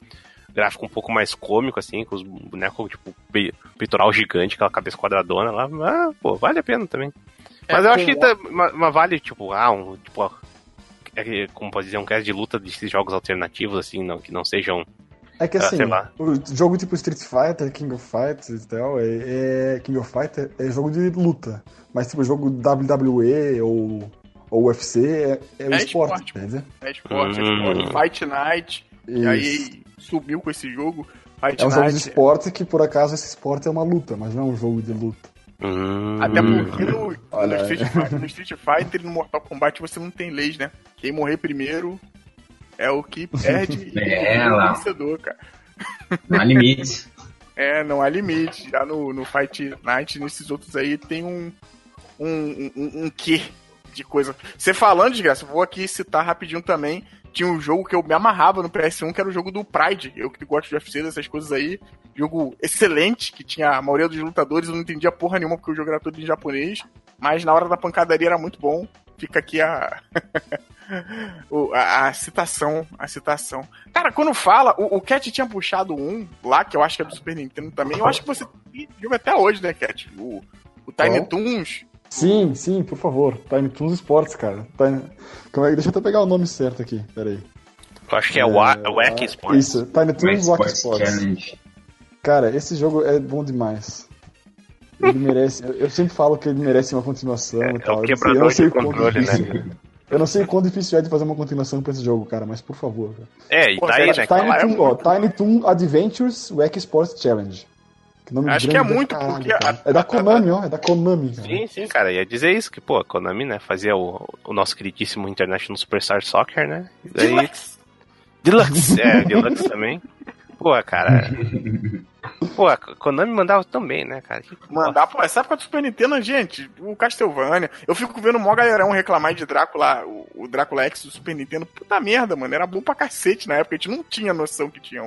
Speaker 4: gráfico um pouco mais cômico, assim, com os bonecos, tipo, pe- peitoral gigante, aquela cabeça quadradona lá. Ah, pô, vale a pena também.
Speaker 1: É,
Speaker 4: Mas eu acho que tá, mas, mas vale, tipo, ah, um, tipo, é como pode dizer, um cast de luta desses jogos alternativos, assim, não, que não sejam.
Speaker 5: É que
Speaker 4: Ah,
Speaker 5: assim,
Speaker 4: sei lá.
Speaker 5: o jogo tipo Street Fighter, King of Fighters e tal, é, é- King of Fighter é jogo de luta. Mas tipo, jogo WWE ou, ou UFC é, é o
Speaker 1: É
Speaker 5: esporte,
Speaker 1: esporte.
Speaker 5: quer dizer?
Speaker 1: É esporte, é esporte. Fight Night. E
Speaker 5: Isso.
Speaker 1: aí subiu com esse jogo. Fight
Speaker 5: É um jogo de
Speaker 1: Night.
Speaker 5: esporte que, por acaso, esse esporte é uma luta, mas não é um jogo de luta.
Speaker 4: Hum,
Speaker 1: Até porque no,
Speaker 5: Olha
Speaker 1: no. Street Fighter, no Street Fighter e no Mortal Kombat você não tem leis, né? Quem morrer primeiro é o que perde e
Speaker 2: É,
Speaker 1: é o vencedor, cara.
Speaker 2: Não há limite.
Speaker 1: É, não há limite. Já no, no Fight Night, nesses outros aí, tem um. Um, um, um quê de coisa. Você falando, de graça, vou aqui citar rapidinho também. Tinha um jogo que eu me amarrava no PS1, que era o jogo do Pride. Eu que gosto de UFC, dessas coisas aí. Jogo excelente, que tinha a maioria dos lutadores, eu não entendia porra nenhuma porque o jogo era todo em japonês. Mas na hora da pancadaria era muito bom. Fica aqui a. a, a citação, a citação. Cara, quando fala, o, o Cat tinha puxado um lá, que eu acho que é do Super Nintendo também. Eu acho que você joga até hoje, né, Cat? O, o Tiny
Speaker 5: Qual?
Speaker 1: Toons.
Speaker 5: Sim, sim, por favor. Tiny Toons Sports, cara. Como é que- Deixa eu até pegar o nome certo aqui, peraí.
Speaker 4: eu acho que é o o Wack Sports.
Speaker 5: Isso, Tiny Toons Wack
Speaker 2: Sports
Speaker 5: Sports.
Speaker 2: Challenge.
Speaker 5: Cara, esse jogo é bom demais. Ele merece. eu- Eu sempre falo que ele merece uma continuação
Speaker 4: É,
Speaker 5: e
Speaker 4: é
Speaker 5: tal.
Speaker 4: o
Speaker 5: Eu não
Speaker 4: quebrador
Speaker 5: sei- eu não sei
Speaker 4: de
Speaker 5: o quão
Speaker 4: controle, né?
Speaker 5: difícil- Eu não sei quão difícil é de fazer uma continuação pra esse jogo, cara, mas por favor. cara.
Speaker 4: É, e daí,
Speaker 1: você
Speaker 4: né?
Speaker 5: Tiny,
Speaker 1: é
Speaker 5: Toon, ó,
Speaker 1: muito.
Speaker 5: Tiny Toon Adventures Wack Sports Challenge. Que nome
Speaker 1: Acho que é muito,
Speaker 5: caralho,
Speaker 1: porque a-
Speaker 5: É da Konami, ó. É da Konami, cara.
Speaker 4: Sim, sim, cara, ia dizer isso, que, pô, a Konami, né, fazia o, o nosso queridíssimo International Superstar Soccer, né? E daí...
Speaker 1: Deluxe.
Speaker 4: Deluxe, é, Deluxe também. Pô, cara... Pô, a Konami mandava também, né, cara?
Speaker 1: Mandar, pô, essa época do Super Nintendo, gente, o Castlevania. Eu fico vendo mó galerão reclamar de Drácula, o, o Drácula X do Super Nintendo. Puta merda, mano. Era bom pra cacete na época. A gente não tinha noção que tinha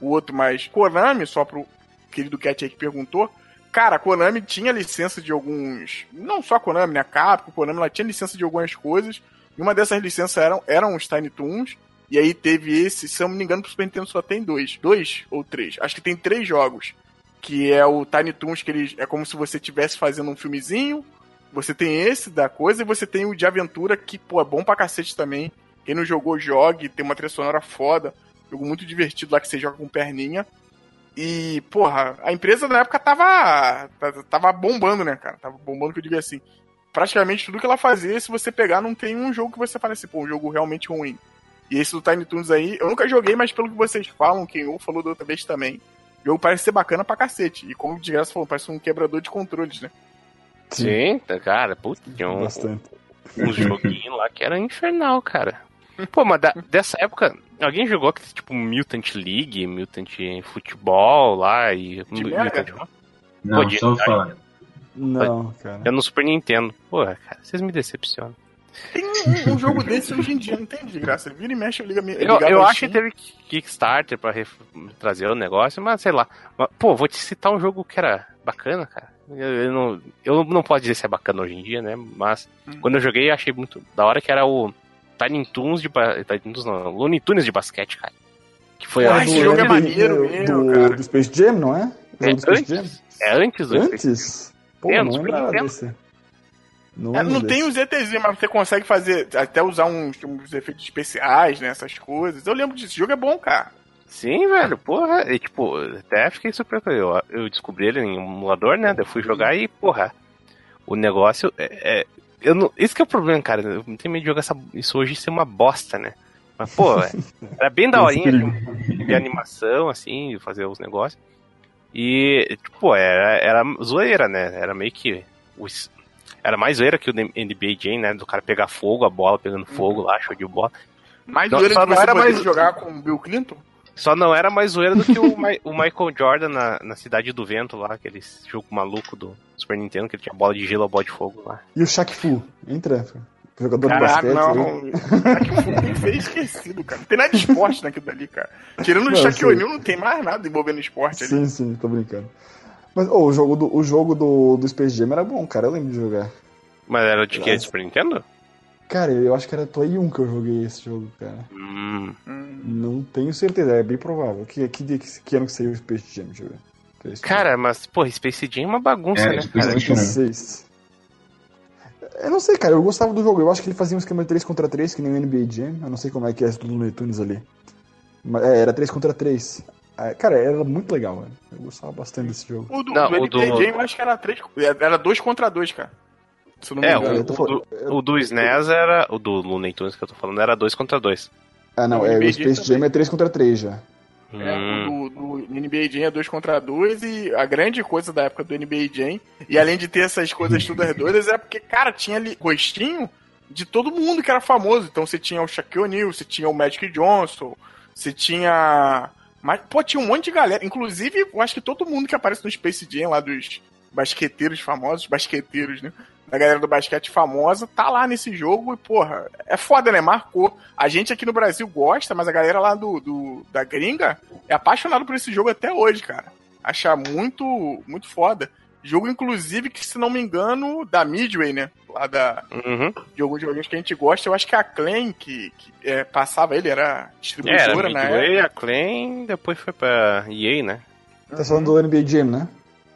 Speaker 1: o outro, mas Konami, só pro querido Cat aí que perguntou. Cara, a Konami tinha licença de alguns. Não só a Konami, né? A Capcom, a Konami, ela tinha licença de algumas coisas. E uma dessas licenças eram, eram os Tiny Toons. E aí teve esse, se eu não me engano, pro Super Nintendo só tem dois. Dois ou três. Acho que tem três jogos. Que é o Tiny Toons, que ele é como se você estivesse fazendo um filmezinho. Você tem esse da coisa e você tem o de aventura, que, pô, é bom pra cacete também. Quem não jogou, jogue, tem uma trilha sonora foda. Jogo muito divertido lá que você joga com perninha. E, porra, a empresa na época tava, tava bombando, né, cara? Tava bombando, que eu digo assim. Praticamente tudo que ela fazia, se você pegar, não tem um jogo que você fale assim, pô, um jogo realmente ruim. E esse do Tiny Toons aí, eu nunca joguei, mas pelo que vocês falam, quem ou falou da outra vez também, o jogo parece ser bacana pra cacete. E como de graça falou, parece um quebrador de controles, né?
Speaker 4: Sim, tá, cara, putz, tinha um,
Speaker 5: Bastante.
Speaker 4: uns joguinhos lá que era infernal, cara. Pô, mas da- dessa época, alguém jogou aquele tipo Mutant League, Mutant Futebol lá e.
Speaker 1: De
Speaker 4: Mutant...
Speaker 2: Não,
Speaker 4: Pode-
Speaker 2: só falar.
Speaker 5: Não, cara.
Speaker 4: É no Super Nintendo. Porra, cara, vocês me decepcionam.
Speaker 1: Tem um, um jogo desse hoje em dia, não tem de graça. Vira e mexe, eu ligo a minha.
Speaker 4: Eu, eu acho que teve Kickstarter pra ref- trazer o negócio, mas sei lá. Mas, pô, vou te citar um jogo que era bacana, cara. Eu, eu não, eu não posso dizer se é bacana hoje em dia, né? Mas
Speaker 1: Hum.
Speaker 4: quando eu joguei, eu achei muito da hora que era o Tiny Toons de. ba- Tiny Toons não, Looney Tunes de basquete, cara. Que foi
Speaker 1: Ah,
Speaker 4: a-
Speaker 1: esse jogo é maneiro
Speaker 5: do,
Speaker 1: mesmo,
Speaker 5: do,
Speaker 1: cara.
Speaker 5: do Space Jam, não é? O
Speaker 4: É
Speaker 5: jogo do Space Jam?
Speaker 4: antes, é antes do
Speaker 5: Antes? Pô,
Speaker 4: É,
Speaker 5: não lembrava desse. Não,
Speaker 1: É,
Speaker 5: lembro
Speaker 1: não tem os ETzinhos, mas você consegue fazer, até usar uns, uns efeitos especiais, né? Essas coisas. Eu lembro disso. Esse jogo é bom, cara.
Speaker 4: Sim, velho, porra. E, tipo, até fiquei surpreso. Eu, eu descobri ele em um emulador, né? Eu fui jogar e, porra, o negócio é. é- eu não, esse que é o problema, cara. Eu não tenho medo de jogar essa- isso hoje ser uma bosta, né? Mas, pô, é- era bem da
Speaker 5: Esse
Speaker 4: horinha
Speaker 5: perigo.
Speaker 4: de, de animação, assim, de fazer os negócios. E, tipo, era, era zoeira, né? Era meio que. os- era mais zoeira que o NBA Jam, né? Do cara pegar fogo, a bola pegando fogo lá, show de bola.
Speaker 1: Mais zoeira
Speaker 4: não
Speaker 1: você
Speaker 4: era mais-
Speaker 1: jogar com o Bill Clinton.
Speaker 4: Só não era mais zoeira do que o, Mi- o Michael Jordan na, na Cidade do Vento lá, aquele jogo maluco do Super Nintendo, que ele tinha bola de gelo, a bola de fogo lá.
Speaker 5: E o Shaq Fu? Entra. Jogador de
Speaker 1: Caralho,
Speaker 5: basquete.
Speaker 1: não.
Speaker 5: aí.
Speaker 1: Shaq Fu tem feio esquecido, cara. Não tem nada de esporte naquilo dali, cara. Tirando o
Speaker 5: Não, sim.
Speaker 1: O'Neal, não tem mais nada envolvendo esporte ali.
Speaker 5: Sim, sim, tô brincando. Mas ô, o jogo, do, o jogo do, do Space Jam era bom, cara. Eu lembro de jogar.
Speaker 4: Mas era de que?
Speaker 5: Nossa.
Speaker 4: Super Nintendo?
Speaker 5: Cara, eu acho que era Play 1 que eu joguei esse jogo, cara.
Speaker 4: Hum,
Speaker 1: Hum.
Speaker 5: Não tenho certeza, é bem provável. Que, que, que, que ano que saiu o Space Jam? Deixa eu ver. Space
Speaker 4: cara, mas, pô, Space Jam é uma bagunça,
Speaker 2: É,
Speaker 4: né,
Speaker 2: tipo,
Speaker 4: cara?
Speaker 2: Space Jam.
Speaker 5: 2006. Eu não sei, cara, eu gostava do jogo. Eu acho que ele fazia um esquema de 3 contra 3, que nem o NBA Jam. Eu não sei como é que é esse do Looney Tunes ali. Mas é, era 3 contra 3. Ah, Cara, era muito legal, velho. Eu gostava bastante desse jogo.
Speaker 1: O do,
Speaker 4: Não,
Speaker 1: do
Speaker 4: o do-
Speaker 1: NBA Jam, eu acho que era três, era dois contra dois, cara. Se não me
Speaker 4: É,
Speaker 1: engano.
Speaker 4: o,
Speaker 5: falando-
Speaker 4: do, o do SNES era. O do Looney Tunes que eu tô falando era 2 contra 2.
Speaker 5: Ah, não, é, o Space Jam é 3 contra 3 já.
Speaker 1: É,
Speaker 4: Hum,
Speaker 1: o do, do NBA Jam é 2 contra 2 e a grande coisa da época do NBA Jam, e além de ter essas coisas todas doidas, é porque, cara, tinha ali rostinho de todo mundo que era famoso. Então você tinha o Shaquille O'Neal, você tinha o Magic Johnson, você tinha... Mas, pô, tinha um monte de galera. Inclusive, eu acho que todo mundo que aparece no Space Jam lá dos basqueteiros famosos, basqueteiros, né? Da galera do basquete famosa, tá lá nesse jogo e, porra, é foda, né? Marcou. A gente aqui no Brasil gosta, mas a galera lá do, do da gringa é apaixonado por esse jogo até hoje, cara. Acha muito, muito foda. Jogo, inclusive, que, se não me engano, da Midway, né? Lá da,
Speaker 4: uhum.
Speaker 1: de alguns joguinhos que a gente gosta. Eu acho que a Clan, que, que é, passava ele, era
Speaker 4: É, era
Speaker 1: distribuidora época.
Speaker 4: Midway, a Clan, depois foi pra EA, né?
Speaker 5: Tá falando do NBA Jam, né?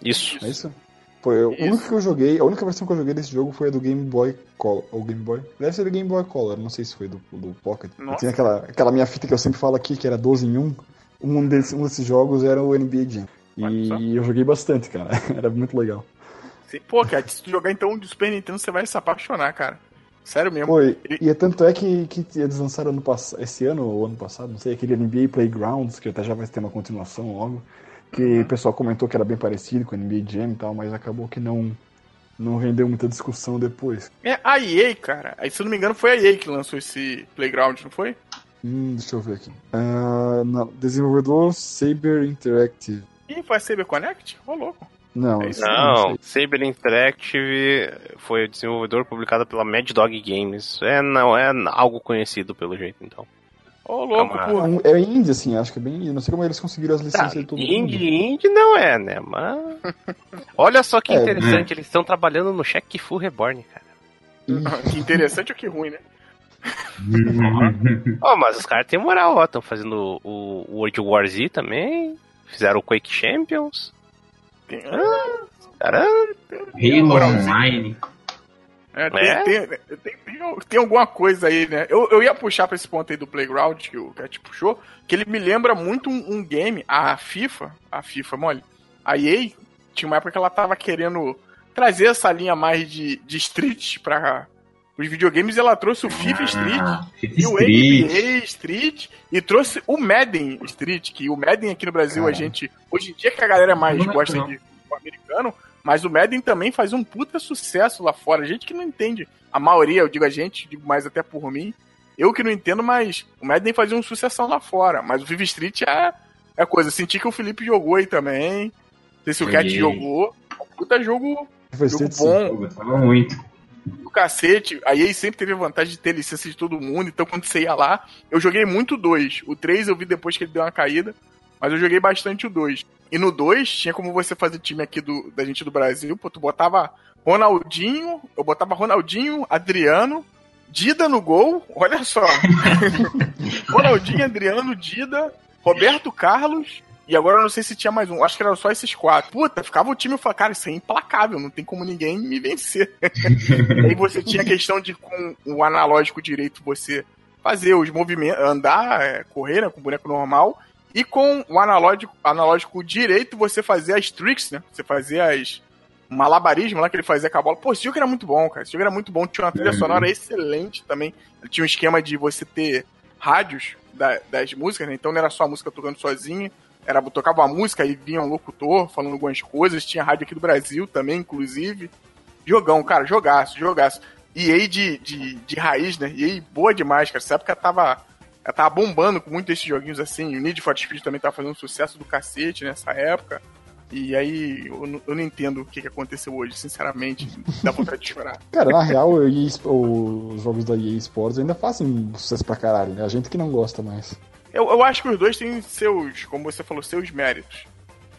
Speaker 4: Isso.
Speaker 5: É isso? Pô, eu, o único que eu joguei, a única versão que eu joguei desse jogo foi a do Game Boy Color. Ou Game Boy? Deve ser do Game Boy Color, não sei se foi do, do Pocket. Tinha aquela, aquela minha fita que eu sempre falo aqui, que era 12 em 1. Um desses, um desses jogos era o NBA Jam. E eu joguei bastante, cara. Era muito legal.
Speaker 1: Sim, Pô, cara, se tu jogar então de Super Nintendo, você vai se apaixonar, cara. Sério mesmo.
Speaker 5: Pô, e, e é tanto é que, que eles lançaram ano esse ano ou ano passado, não sei, aquele NBA Playgrounds, que até já vai ter uma continuação logo. Que o pessoal comentou que era bem parecido com o NBA Jam e tal, mas acabou que não, não rendeu muita discussão depois.
Speaker 1: É a EA, cara. Aí, se eu não me engano, foi a EA que lançou esse Playground, não foi?
Speaker 5: Hum, deixa eu ver aqui. Ah, não, desenvolvedor Saber Interactive.
Speaker 1: Ih, foi a Saber Connect? Ô, louco.
Speaker 5: Não,
Speaker 1: É
Speaker 4: Não,
Speaker 5: sei.
Speaker 4: Saber Interactive foi o desenvolvedor publicado pela Mad Dog Games. É, não é algo conhecido pelo jeito, então.
Speaker 1: Ô, louco,
Speaker 4: Calma.
Speaker 5: É um- É indie, assim, acho que é bem indie. Não sei como eles conseguiram as licenças de todo mundo.
Speaker 4: Tá, indie, indie não é, né? Mas. Olha só que
Speaker 5: É,
Speaker 4: interessante, eles estão trabalhando no Check Full Reborn, cara.
Speaker 1: Que interessante ou que ruim, né?
Speaker 4: Ó, mas os caras têm moral, ó. Estão fazendo o, World War Z também. Fizeram o Quake Champions.
Speaker 1: Tem-
Speaker 4: Cara,
Speaker 2: Halo. Online.
Speaker 1: É, tem,
Speaker 4: É?
Speaker 1: Tem, tem, tem- tem alguma coisa aí, né? Eu, eu ia puxar pra esse ponto aí do Playground que o Cat puxou, que ele me lembra muito um, um game, a FIFA, a FIFA, mole. A EA tinha uma época que ela tava querendo trazer essa linha mais de, de street pra os videogames e ela trouxe o FIFA Street
Speaker 2: Ah, FIFA
Speaker 1: e o
Speaker 2: Street.
Speaker 1: NBA Street e trouxe o Madden Street, que o Madden aqui no Brasil a gente. Hoje em dia que a galera mais
Speaker 2: Não é
Speaker 1: gosta
Speaker 2: não.
Speaker 1: de americano, mas o Madden também faz um puta sucesso lá fora. Gente que não entende. A maioria, eu digo a gente, digo mais até por mim. Eu que não entendo, mas o Madden fazia um sucessão lá fora. Mas o FIFA Street é, é coisa. Senti que o Felipe jogou aí também. Não sei se o Cat jogou. Puta jogo,
Speaker 5: Foi
Speaker 1: jogo bom
Speaker 2: gostava muito.
Speaker 1: do cacete. A EA sempre teve a vantagem de ter licença de todo mundo, então quando você ia lá, eu joguei muito o 2. O 3 eu vi depois que ele deu uma caída, mas eu joguei bastante o 2. E no 2 tinha como você fazer time aqui do, da gente do Brasil, pô, tu botava Ronaldinho, eu botava Ronaldinho, Adriano, Dida no gol, olha só. Ronaldinho, Adriano, Dida, Roberto Carlos, e agora eu não sei se tinha mais um. Acho que eram só esses quatro. Puta, ficava o time e eu falava, cara, isso é implacável, não tem como ninguém me vencer. Aí você tinha a questão de com o analógico direito você fazer os movimentos, andar, é, correr né, com o boneco normal. E com o analógico, analógico direito você fazia as tricks, né? Você fazia as malabarismo lá que ele fazia com a bola. Pô, esse jogo era muito bom, cara. Esse jogo era muito bom. Tinha uma trilha
Speaker 2: Uhum.
Speaker 1: sonora excelente também. Ele tinha um esquema de você ter rádios da- das músicas, né? Então não era só a música tocando sozinha. Era, tocava uma música e vinha um locutor falando algumas coisas. Tinha rádio aqui do Brasil também, inclusive. Jogão, cara, jogaço, jogaço. E aí de, de, de raiz, né? E aí boa demais, cara. Essa época tava, ela tava bombando com muitos desses joguinhos assim. O Need for Speed também tava fazendo sucesso do cacete nessa época. E aí eu, não- eu não entendo o que, que aconteceu hoje, sinceramente. Dá vontade de chorar.
Speaker 5: Cara, na real, os jogos da EA Sports ainda fazem sucesso pra caralho, né? A gente que não gosta mais.
Speaker 1: Eu, eu acho que os dois têm seus, como você falou, seus méritos.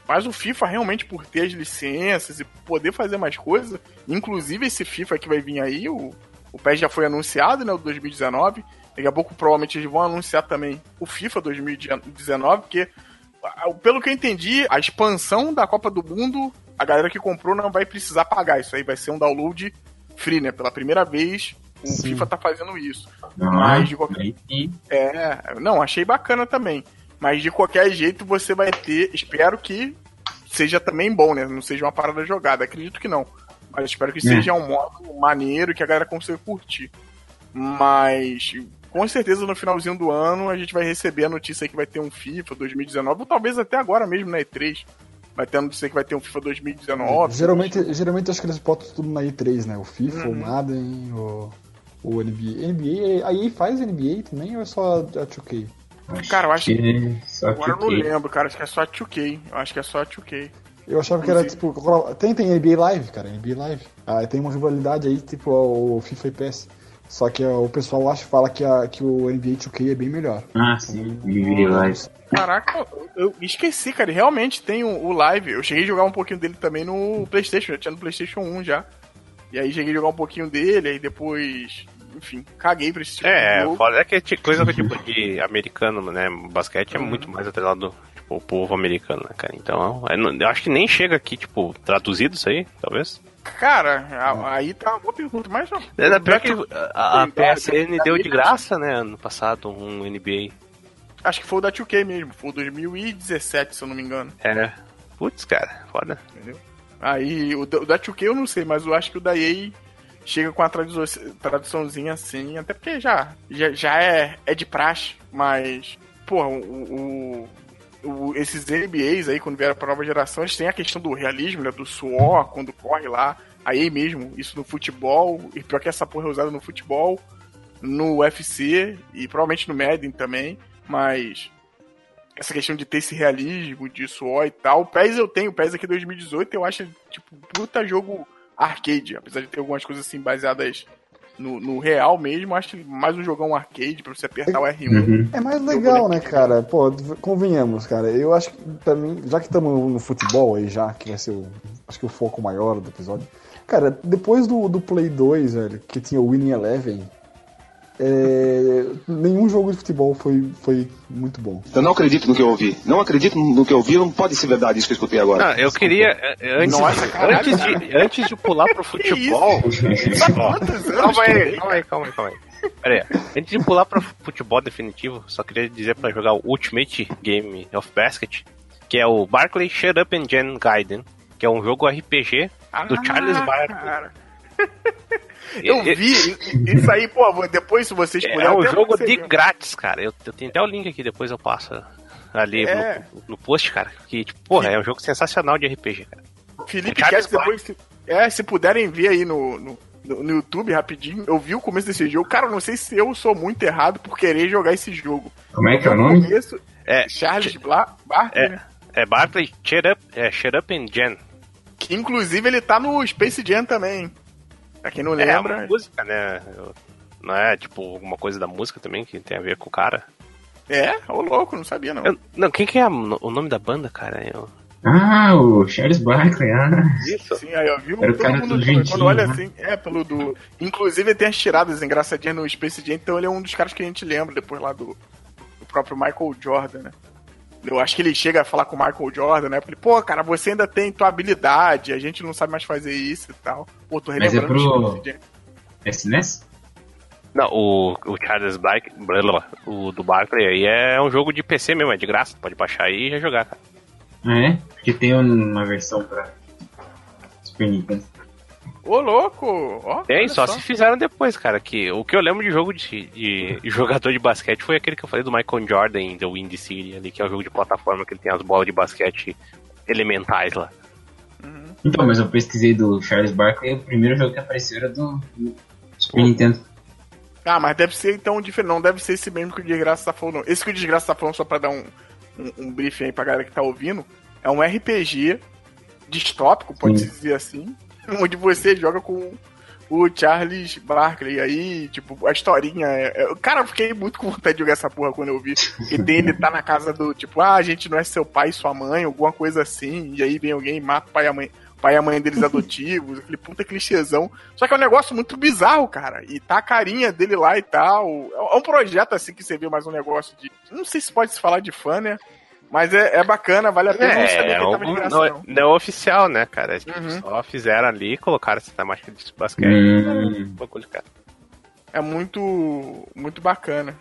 Speaker 1: Mas o FIFA, realmente, por ter as licenças e poder fazer mais coisas, inclusive esse FIFA que vai vir aí, o, o PES já foi anunciado, né, o 2019. Daqui a pouco, provavelmente, eles vão anunciar também o FIFA 2019, porque, pelo que eu entendi, a expansão da Copa do Mundo, a galera que comprou não vai precisar pagar. Isso aí vai ser um download free, né? Pela primeira vez, o
Speaker 5: Sim.
Speaker 1: FIFA tá fazendo isso.
Speaker 2: Ah,
Speaker 1: Mas de qualquer é, não, achei bacana também. Mas de qualquer jeito você vai ter, espero que seja também bom, né? Não seja uma parada jogada. Acredito que não. Mas espero que seja um modo maneiro que a galera consiga curtir. Mas com certeza no finalzinho do ano a gente vai receber a notícia aí que vai ter um FIFA 2019, ou talvez até agora mesmo na E3. Vai ter a notícia que vai ter um FIFA 2019.
Speaker 5: geralmente, geralmente acho que eles botam tudo na E3, né? O FIFA,
Speaker 1: Uhum.
Speaker 5: o Madden, o, o NBA. NBA. A EA faz NBA também ou é só a 2K?
Speaker 1: Cara, eu acho que.
Speaker 2: que. Só
Speaker 1: Agora eu não lembro, cara. Acho que é só 2K. Eu acho que é só 2K.
Speaker 5: Eu achava que era tipo. Tem, tem NBA Live, cara, NBA Live. Ah, tem uma rivalidade aí, tipo o FIFA e PES. Só que ó, o pessoal acha, fala que, a, que o NBA 2K é bem melhor.
Speaker 2: Ah, sim. Vivi Live.
Speaker 1: Caraca, eu esqueci, cara. Realmente tem o, o live. Eu cheguei a jogar um pouquinho dele também no PlayStation. Já tinha no PlayStation 1 já. E aí cheguei a jogar um pouquinho dele, aí depois. Enfim, caguei pra esse tipo de
Speaker 4: É,
Speaker 1: jogo.
Speaker 4: foda é que tipo, coisa tipo de americano, né? Basquete é muito mais atrelado tipo, ao povo americano, né, cara? Então, eu, não- eu acho que nem chega aqui, tipo, traduzido isso aí, talvez.
Speaker 1: Cara, a- aí tá uma boa pergunta. Mas ó,
Speaker 4: É, da pior que a, a PSN
Speaker 1: da-
Speaker 4: deu de graça, né, ano passado, um NBA.
Speaker 1: acho que foi o da 2K mesmo. Foi o 2017, se eu não me engano.
Speaker 4: É. Putz, cara, foda.
Speaker 1: Entendeu? Aí o da, o da 2K eu não sei, mas eu acho que o da EA chega com a tradução, traduçãozinha assim. Até porque já, já, já é, é de praxe. Mas, porra, o, o- o- esses NBAs aí, quando vieram pra nova geração, eles têm a questão do realismo, né? Do suor, quando corre lá. Aí mesmo, isso no futebol. E pior que essa porra é usada no futebol, no UFC e provavelmente no Madden também. Mas essa questão de ter esse realismo, de suor e tal. O PES eu tenho, o PES aqui 2018, eu acho, tipo, puta jogo arcade. Apesar de ter algumas coisas assim baseadas no, no real mesmo, acho mais um jogão arcade pra você apertar o R1.
Speaker 2: Uhum.
Speaker 5: É mais legal, né, cara? Pô, convenhamos, cara. Eu acho que, pra mim, já que estamos no futebol aí já, que vai ser o, acho que o foco maior do episódio. Cara, depois do, do Play 2, velho, que tinha o Winning Eleven, é, nenhum jogo de futebol foi, foi muito bom.
Speaker 7: Eu não acredito no que eu ouvi. Não acredito no que eu ouvi. Não pode ser verdade isso que eu escutei agora.
Speaker 4: Não, eu queria. eh, Antes,
Speaker 1: Nossa, caralho,
Speaker 4: antes, de, antes de pular pro futebol.
Speaker 1: Quantos anos?
Speaker 4: calma aí, calma aí, calma aí, calma aí. Pera aí. Antes de pular pro futebol definitivo, só queria dizer pra jogar o Ultimate Game of Basket, que é o Barclay Shut Up and Gen Gaiden, que é um jogo RPG do
Speaker 1: Ah,
Speaker 4: Charles Barkley.
Speaker 1: Eu vi isso aí, pô, depois se vocês
Speaker 4: É
Speaker 1: puderem.
Speaker 4: um
Speaker 1: até
Speaker 4: jogo de
Speaker 1: ver.
Speaker 4: grátis, cara. Eu, eu tenho até o link aqui, depois eu passo ali
Speaker 1: É.
Speaker 4: no, no post, cara. Que, tipo, porra, é um jogo sensacional de RPG, cara.
Speaker 1: Felipe Cast depois, se, é, se puderem ver aí no, no, no- YouTube rapidinho, eu vi o começo desse jogo. Cara, eu não sei se eu sou muito errado por querer jogar esse jogo.
Speaker 2: Como é que é o
Speaker 1: No
Speaker 2: nome?
Speaker 1: começo,
Speaker 4: É,
Speaker 1: Charles Bla Barkley,
Speaker 4: É.
Speaker 1: né?
Speaker 4: é Barclay Shut Up, é, Shut Up and Gen.
Speaker 1: Que inclusive ele tá no Space Jam também. Pra quem não
Speaker 4: É
Speaker 1: lembra.
Speaker 4: uma música, né? Não é, tipo, alguma coisa da música também que tem a ver com o cara.
Speaker 1: É, ô louco, não sabia não.
Speaker 4: Eu- não, quem que é a- o nome da banda, cara? Eu...
Speaker 2: Ah, o Charles Barkley, ah.
Speaker 4: Isso.
Speaker 1: Sim, aí eu vi
Speaker 2: Era o
Speaker 1: todo
Speaker 2: cara
Speaker 1: mundo
Speaker 2: todo
Speaker 1: quando
Speaker 2: gentinho,
Speaker 1: olha
Speaker 2: né?
Speaker 1: assim, é pelo do. Inclusive ele tem as tiradas engraçadinhas no Space Jam, então ele é um dos caras que a gente lembra depois lá do, do próprio Michael Jordan, né? Eu acho que ele chega a falar com o Michael Jordan, né? Porque, pô, cara, você ainda tem tua habilidade, a gente não sabe mais fazer isso e tal. Pô, tô
Speaker 2: Mas é
Speaker 1: relembrando
Speaker 2: pro-. SNES?
Speaker 4: Não, o, o Charles Black, blá, blá, blá, o do Barclay aí é um jogo de PC mesmo, é de graça, pode baixar aí e já jogar, cara.
Speaker 2: Ah, é? Porque tem uma versão pra Super Nintendo.
Speaker 1: Ô, louco! Ó,
Speaker 4: Tem,
Speaker 1: olha
Speaker 4: só, se fizeram depois, cara. Que, o que eu lembro de jogo de, de jogador de basquete foi aquele que eu falei do Michael Jordan em The Windy City, ali, que é um jogo de plataforma que ele tem as bolas de basquete elementais lá.
Speaker 2: Então, mas eu pesquisei do Charles Barkley e o primeiro jogo que apareceu era do, do Super Nintendo.
Speaker 1: Ah, mas deve ser então diferente. Não deve ser esse mesmo que o Desgraça tá falando. não. Esse que o Desgraça tá falando, só pra dar um, um, um briefing aí pra galera que tá ouvindo, é um RPG distópico, pode-se dizer assim, onde você joga com o Charles Barkley. Aí, tipo, a historinha é. é- Cara, eu fiquei muito com vontade de jogar essa porra quando eu vi. Porque tem ele tá na casa do tipo, ah, a gente não é seu pai e sua mãe, alguma coisa assim. E aí vem alguém e mata o pai e a mãe. Pai e a mãe deles adotivos, aquele puta clichêzão. Só que é um negócio muito bizarro, cara. E tá a carinha dele lá e tal. É um projeto assim que você vê mais um negócio de. Não sei se pode se falar de fã, né? Mas é, é bacana, vale a pena.
Speaker 4: É,
Speaker 1: que ele tava de graça,
Speaker 4: não, é-
Speaker 1: não.
Speaker 4: não é oficial, né, cara? Tipo,
Speaker 1: Uhum.
Speaker 4: Só fizeram ali, colocaram essa temática de basquete.
Speaker 2: Hum.
Speaker 4: Um.
Speaker 1: É muito, muito bacana.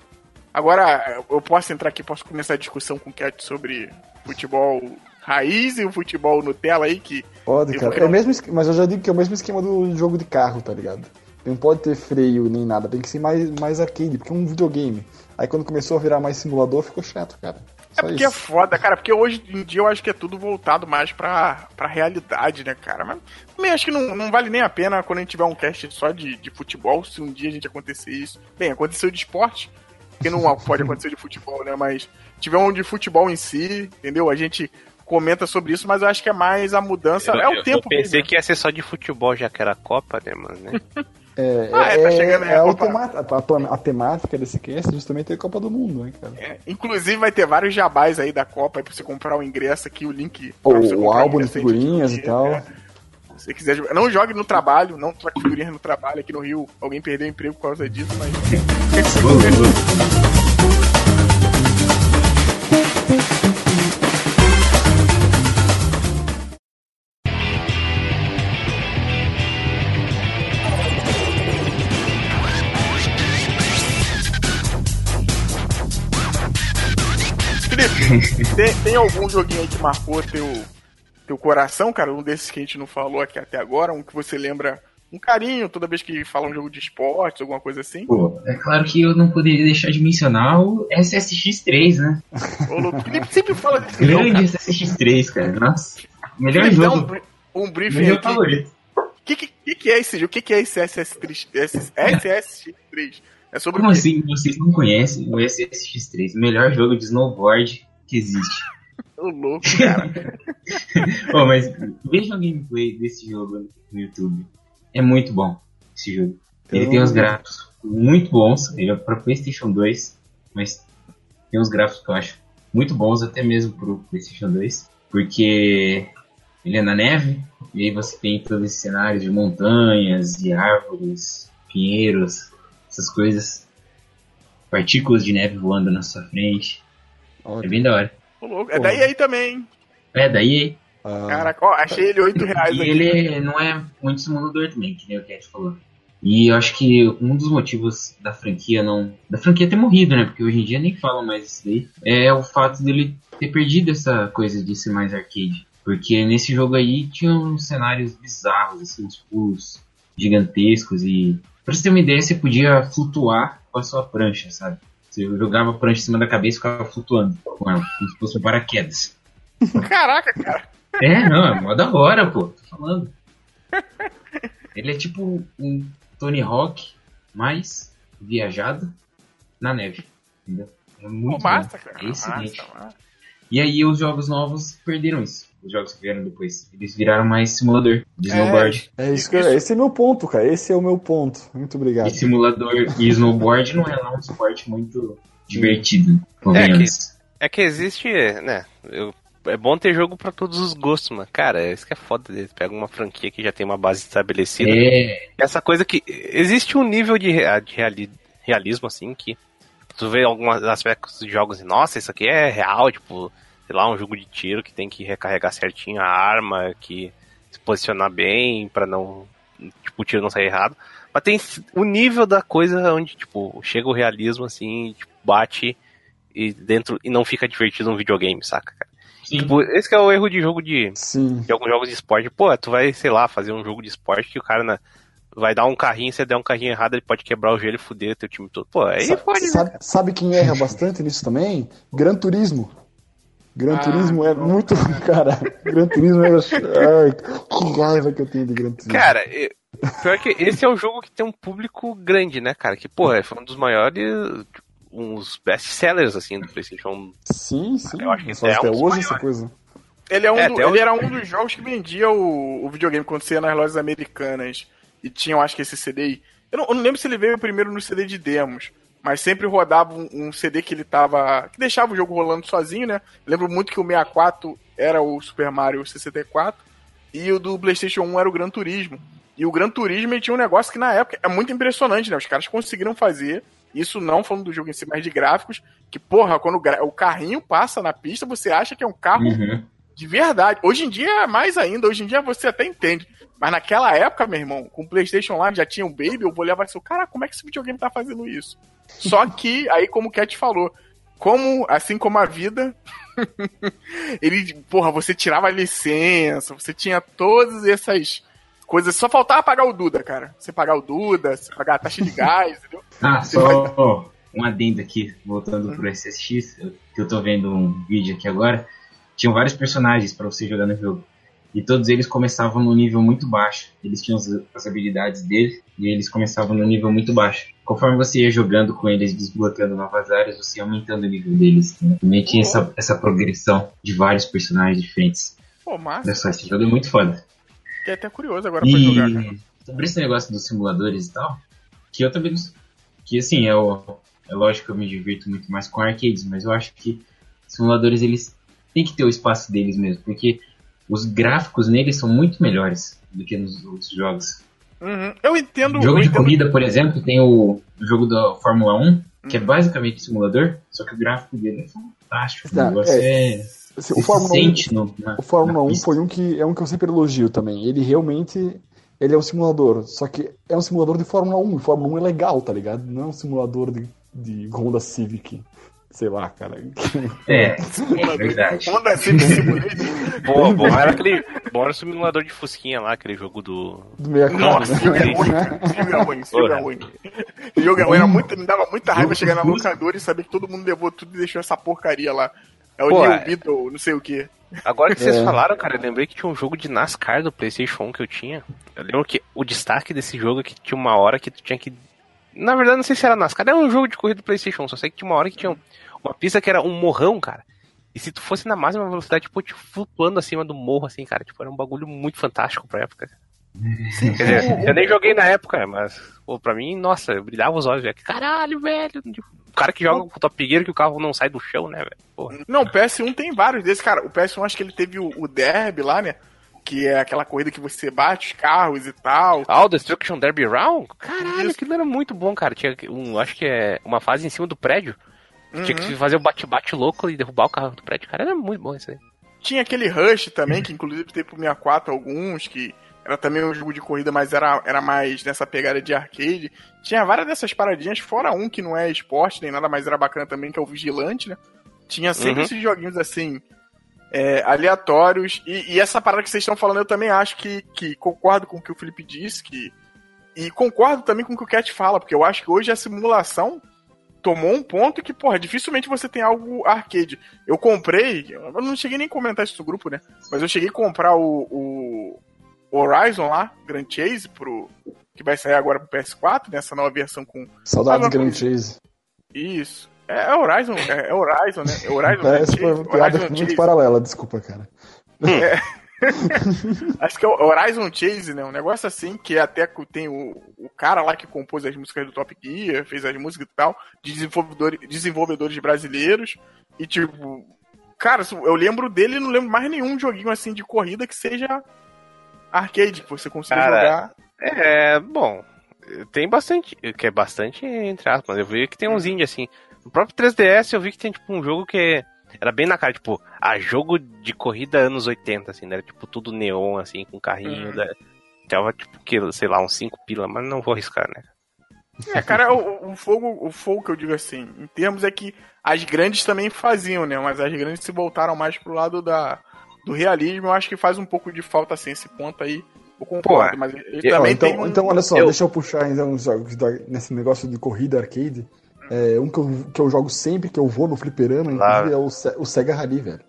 Speaker 1: Agora, eu posso entrar aqui, posso começar a discussão com o Cat sobre futebol raiz e o futebol Nutella aí, que
Speaker 5: Pode, cara.
Speaker 1: quero-
Speaker 5: É o mesmo, mas eu já digo que é o mesmo esquema do jogo de carro, tá ligado? Não pode ter freio nem nada, tem que ser mais, mais arcade, porque é um videogame. Aí quando começou a virar mais simulador, ficou chato, cara.
Speaker 1: É
Speaker 5: Só
Speaker 1: porque é
Speaker 5: isso.
Speaker 1: foda, cara, porque hoje em dia eu acho que é tudo voltado mais pra, pra realidade, né, cara? Mas também acho que não, não vale nem a pena quando a gente tiver um cast só de, de futebol, se um dia a gente acontecer isso. Bem, aconteceu de esporte, que não pode acontecer de futebol, né? Mas tiver um de futebol em si, entendeu? A gente comenta sobre isso, mas eu acho que é mais a mudança. é o
Speaker 4: eu,
Speaker 1: tempo
Speaker 4: eu pensei
Speaker 1: mesmo.
Speaker 4: que ia ser só de futebol, já que era a Copa, né, mano? Né?
Speaker 5: É,
Speaker 1: Ah, é,
Speaker 5: é,
Speaker 1: tá chegando aí
Speaker 5: é
Speaker 1: a
Speaker 5: a, a, a temática desse cast é justamente a Copa do Mundo, né, cara?
Speaker 1: É, inclusive vai ter vários jabás aí da Copa aí pra você comprar o ingresso aqui, o link.
Speaker 5: O-
Speaker 1: pra você
Speaker 5: o álbum de figurinhas e tal.
Speaker 1: é. Se você quiser jogar. Não jogue no trabalho, não troque figurinhas no trabalho. Aqui no Rio, alguém perdeu o emprego por causa disso, mas. tem, tem algum joguinho aí que marcou teu, teu coração, cara? Um desses que a gente não falou aqui até agora, um que você lembra um carinho toda vez que fala um jogo de esporte, alguma coisa assim?
Speaker 2: Pô, é claro que eu não poderia deixar de mencionar o SSX3, né?
Speaker 1: Ô, o Felipe sempre fala desse jogo.
Speaker 2: Grande SSX3, cara. Nossa. Melhor
Speaker 1: Felipe, dá um,
Speaker 2: jogo.
Speaker 1: um
Speaker 2: Meu
Speaker 1: briefing
Speaker 2: jogo
Speaker 1: aqui.
Speaker 2: favorito.
Speaker 1: O que, que, que é esse jogo? O que, que é esse SS3? SS, SSX3? É sobre
Speaker 2: Como assim vocês não conhecem o SSX3? O melhor jogo de snowboard que existe.
Speaker 1: Ô, louco, cara.
Speaker 2: Pô, mas veja o gameplay desse jogo no YouTube. É muito bom esse jogo. Ele
Speaker 5: Eu-
Speaker 2: tem uns gráficos muito bons. Ele é para PlayStation 2, mas tem uns gráficos que eu acho muito bons, até mesmo pro PlayStation 2, porque ele é na neve, e aí você tem todos esses cenários de montanhas e árvores, pinheiros, essas coisas. partículas de neve voando na sua frente.
Speaker 5: Olha.
Speaker 2: É bem da hora.
Speaker 1: Ô, louco. É daí aí também, hein?
Speaker 2: É, daí.
Speaker 5: Ah,
Speaker 1: Caraca, ó, achei ele 8 reais
Speaker 2: E
Speaker 1: aqui.
Speaker 2: ele não é muito simulador também, que nem o Cat falou. E eu acho que um dos motivos da franquia não. Da franquia ter morrido, né? Porque hoje em dia nem falam mais isso daí. É o fato dele ter perdido essa coisa de ser mais arcade. Porque nesse jogo aí tinha uns cenários bizarros, assim, uns pulos gigantescos e. Pra você ter uma ideia, você podia flutuar com a sua prancha, sabe? Você jogava a prancha em cima da cabeça e ficava flutuando com ela, como se fosse um paraquedas.
Speaker 1: Caraca, cara.
Speaker 2: É, não, é mó da hora, pô, tô falando. Ele é tipo um Tony Hawk mais viajado na neve. Entendeu? É
Speaker 1: Pô,
Speaker 2: muito
Speaker 1: massa,
Speaker 2: bom.
Speaker 1: cara.
Speaker 2: É excelente.
Speaker 1: Massa, massa.
Speaker 2: E aí os jogos novos perderam isso. Os jogos que vieram depois. Eles viraram mais simulador de
Speaker 1: É.
Speaker 2: snowboard.
Speaker 5: é isso que eu- esse é meu ponto, cara. Esse é o meu ponto. Muito obrigado.
Speaker 2: E simulador e snowboard não é lá um esporte muito divertido, convenhamos.
Speaker 4: É que existe, né? eu- é bom ter jogo pra todos os gostos, mano. Cara, isso que é foda. Eles pegam uma franquia que já tem uma base estabelecida.
Speaker 2: É,
Speaker 4: Essa coisa que. Existe um nível de, de reali- realismo, assim, que tu vê alguns aspectos de jogos e, nossa, isso aqui é real, tipo, sei lá, um jogo de tiro que tem que recarregar certinho a arma, que se posicionar bem pra não. Tipo, o tiro não sair errado. Mas tem o nível da coisa onde, tipo, chega o realismo, assim, tipo, bate e dentro e não fica divertido um videogame, saca, cara? Tipo, esse que é o erro de jogo de,
Speaker 5: Sim.
Speaker 4: de alguns jogos de esporte. Pô, tu vai, sei lá, fazer um jogo de esporte que o cara na- vai dar um carrinho, se der um carrinho errado, ele pode quebrar o joelho e fuder teu time todo. Pô, aí
Speaker 5: Sa-
Speaker 4: pode. né?
Speaker 5: sabe, sabe quem erra bastante nisso também? Gran Turismo. Gran
Speaker 1: Ah,
Speaker 5: Turismo é
Speaker 1: não,
Speaker 5: muito. Cara, Gran Turismo é. Ai, que raiva que eu tenho de Gran Turismo.
Speaker 4: Cara, pior que esse é o jogo que tem um público grande, né, cara? Que, pô, foi um dos maiores. uns best-sellers, assim, do PlayStation.
Speaker 5: Sim, sim.
Speaker 4: Eu acho que
Speaker 5: Faz
Speaker 4: é
Speaker 5: até
Speaker 4: um
Speaker 5: hoje essa
Speaker 4: maiores.
Speaker 5: coisa.
Speaker 1: Ele, é um
Speaker 4: É,
Speaker 1: do- ele
Speaker 4: hoje-
Speaker 1: era um dos jogos que vendia o, o videogame quando você ia nas lojas americanas e tinham, acho que esse CD aí. Eu não, eu não lembro se ele veio primeiro no CD de demos, mas sempre rodava um, um CD que ele tava. que deixava o jogo rolando sozinho, né? Lembro muito que o 64 era o Super Mario 64 e o do PlayStation 1 era o Gran Turismo. E o Gran Turismo tinha um negócio que na época é muito impressionante, né? Os caras conseguiram fazer. Isso não falando do jogo em si, mas de gráficos. Que, porra, quando o carrinho passa na pista, você acha que é um carro
Speaker 2: Uhum.
Speaker 1: De verdade. Hoje em dia, mais ainda, hoje em dia você até entende. Mas naquela época, meu irmão, com o PlayStation lá já tinha um Baby, eu e assim, cara, como é que esse videogame tá fazendo isso? Só que, aí, como o Cat falou, como, assim como a vida, ele, porra, você tirava licença, você tinha todas essas coisas. Só faltava pagar o Duda, cara. Você pagar o Duda, você pagar a taxa de gás, entendeu?
Speaker 2: Ah, só um adendo aqui, voltando pro SSX, que eu tô vendo um vídeo aqui agora. Tinham vários personagens pra você jogar no jogo. E todos eles começavam no nível muito baixo. Eles tinham as, habilidades dele e eles começavam no nível muito baixo. Conforme você ia jogando com eles, desbloqueando novas áreas, você ia aumentando o nível deles. né? Também tinha essa, essa progressão de vários personagens diferentes.
Speaker 1: Pô, massa.
Speaker 2: Olha só, esse jogo é muito foda.
Speaker 1: Fiquei até curioso agora pra jogar, cara.
Speaker 2: Sobre esse negócio dos simuladores e tal, que eu também. Que assim, é, o, é lógico que eu me divirto muito mais com arcades, mas eu acho que simuladores eles têm que ter o espaço deles mesmo, porque os gráficos neles são muito melhores do que nos outros jogos.
Speaker 1: Uhum. Eu entendo.
Speaker 2: O jogo
Speaker 1: eu
Speaker 2: de
Speaker 1: entendo
Speaker 2: corrida, por exemplo, tem o, o jogo da Fórmula 1, que é basicamente simulador, só que o gráfico dele é fantástico. O
Speaker 5: Tá,
Speaker 2: negócio
Speaker 5: é.
Speaker 2: é.
Speaker 5: Assim,
Speaker 2: você
Speaker 5: O Fórmula 1,
Speaker 2: sente no, na,
Speaker 5: o Fórmula
Speaker 2: na
Speaker 5: 1
Speaker 2: pista.
Speaker 5: foi um que é um que eu sempre elogio também. Ele realmente ele é um simulador, só que é um simulador de Fórmula 1. E Fórmula 1 é legal, tá ligado? Não é um simulador de, de Honda Civic. Sei lá, cara.
Speaker 2: É, é verdade.
Speaker 1: Honda Civic Simulator.
Speaker 4: Pô, bom era aquele. Bom era o simulador de Fusquinha lá, aquele jogo do.
Speaker 5: Do 64,
Speaker 1: Nossa, esse jogo é
Speaker 5: né?
Speaker 1: ruim. Esse jogo é ruim, esse jogo é ruim. Esse jogo é ruim. Era muito, me dava muita raiva chegar na locadora e saber que todo mundo levou tudo e deixou essa porcaria lá. É o
Speaker 4: Pô,
Speaker 1: New
Speaker 4: é.
Speaker 1: Beetle, não sei o que.
Speaker 4: Agora que vocês
Speaker 5: É.
Speaker 4: falaram, cara, eu lembrei que tinha um jogo de NASCAR do PlayStation 1 que eu tinha. Eu lembro que o destaque desse jogo é que tinha uma hora que tu tinha que. Na verdade, não sei se era NASCAR, era um jogo de corrida do PlayStation 1, só sei que tinha uma hora que tinha uma pista que era um morrão, cara. E se tu fosse na máxima velocidade, tipo, tipo, flutuando acima do morro, assim, cara, tipo, era um bagulho muito fantástico pra época. Quer dizer, eu nem joguei na época, mas, pô, pra mim, nossa, eu brilhava os olhos, velho. Caralho, velho. O cara que joga com o Top Gear que o carro não sai do chão, né, velho?
Speaker 1: Não, o PS1 tem vários desses, cara. O PS1 acho que ele teve o, o Derby lá, né? Que é aquela corrida que você bate os carros e tal.
Speaker 4: Ah, o Destruction Derby Round? Caralho,
Speaker 1: Isso.
Speaker 4: aquilo era muito bom, cara. Tinha um, acho que é uma fase em cima do prédio. que Tinha
Speaker 1: Uhum.
Speaker 4: que fazer o bate-bate louco e derrubar o carro do prédio. Cara, era muito bom isso aí.
Speaker 1: Tinha aquele Rush também, que inclusive teve pro 64 alguns, que era também um jogo de corrida, mas era, era mais nessa pegada de arcade. Tinha várias dessas paradinhas, fora um que não é esporte nem nada, mas era bacana também, que é o Vigilante, né? Tinha sempre
Speaker 4: Uhum.
Speaker 1: esses joguinhos assim, é, aleatórios. E, e essa parada que vocês estão falando, eu também acho que, que concordo com o que o Felipe disse, que. E concordo também com o que o Cat fala, porque eu acho que hoje a simulação tomou um ponto que, porra, dificilmente você tem algo arcade. Eu comprei, eu não cheguei nem a comentar isso no grupo, né? Mas eu cheguei a comprar o, o Horizon lá, Grand Chase, pro, que vai sair agora pro PS4, nessa nova versão com.
Speaker 5: Saudades Grand Chase.
Speaker 1: Isso. É, é Horizon, é, é Horizon, né? É Horizon.
Speaker 5: É,
Speaker 1: Grand
Speaker 5: essa foi uma piada
Speaker 1: Horizon
Speaker 5: muito
Speaker 1: Chase.
Speaker 5: paralela, desculpa, cara.
Speaker 1: Acho que é Horizon Chase, né? Um negócio assim, que até tem o, o cara lá que compôs as músicas do Top Gear, fez as músicas e tal, de desenvolvedores, desenvolvedores brasileiros. E tipo, cara, eu lembro dele e não lembro mais nenhum joguinho assim de corrida que seja arcade, que você consiga
Speaker 4: Cara,
Speaker 1: jogar.
Speaker 4: É, bom. Tem bastante. Que é bastante, entre aspas. Eu vi que tem uns indie assim. No próprio 3DS eu vi que tem tipo um jogo que era bem na cara, tipo, a jogo de corrida anos 80, assim, né? Era tipo tudo neon, assim, com carrinho.
Speaker 1: Uhum.
Speaker 4: Da... Tava tipo, que, sei lá, uns 5 pila, mas não vou arriscar, né?
Speaker 1: É, cara, o, o fogo, o fogo que eu digo assim, em termos é que as grandes também faziam, né? Mas as grandes se voltaram mais pro lado da, do realismo. Eu acho que faz um pouco de falta, assim, esse ponto aí. Eu concordo,
Speaker 4: Pô,
Speaker 1: mas ele
Speaker 4: eu-
Speaker 1: também
Speaker 5: então,
Speaker 1: tem um...
Speaker 5: então, olha só,
Speaker 4: eu-
Speaker 5: deixa eu puxar então, os jogos nesse negócio de corrida arcade. É, um que eu, que eu jogo sempre, que eu vou no fliperama,
Speaker 4: Claro.
Speaker 5: é o, o Sega Rally, velho.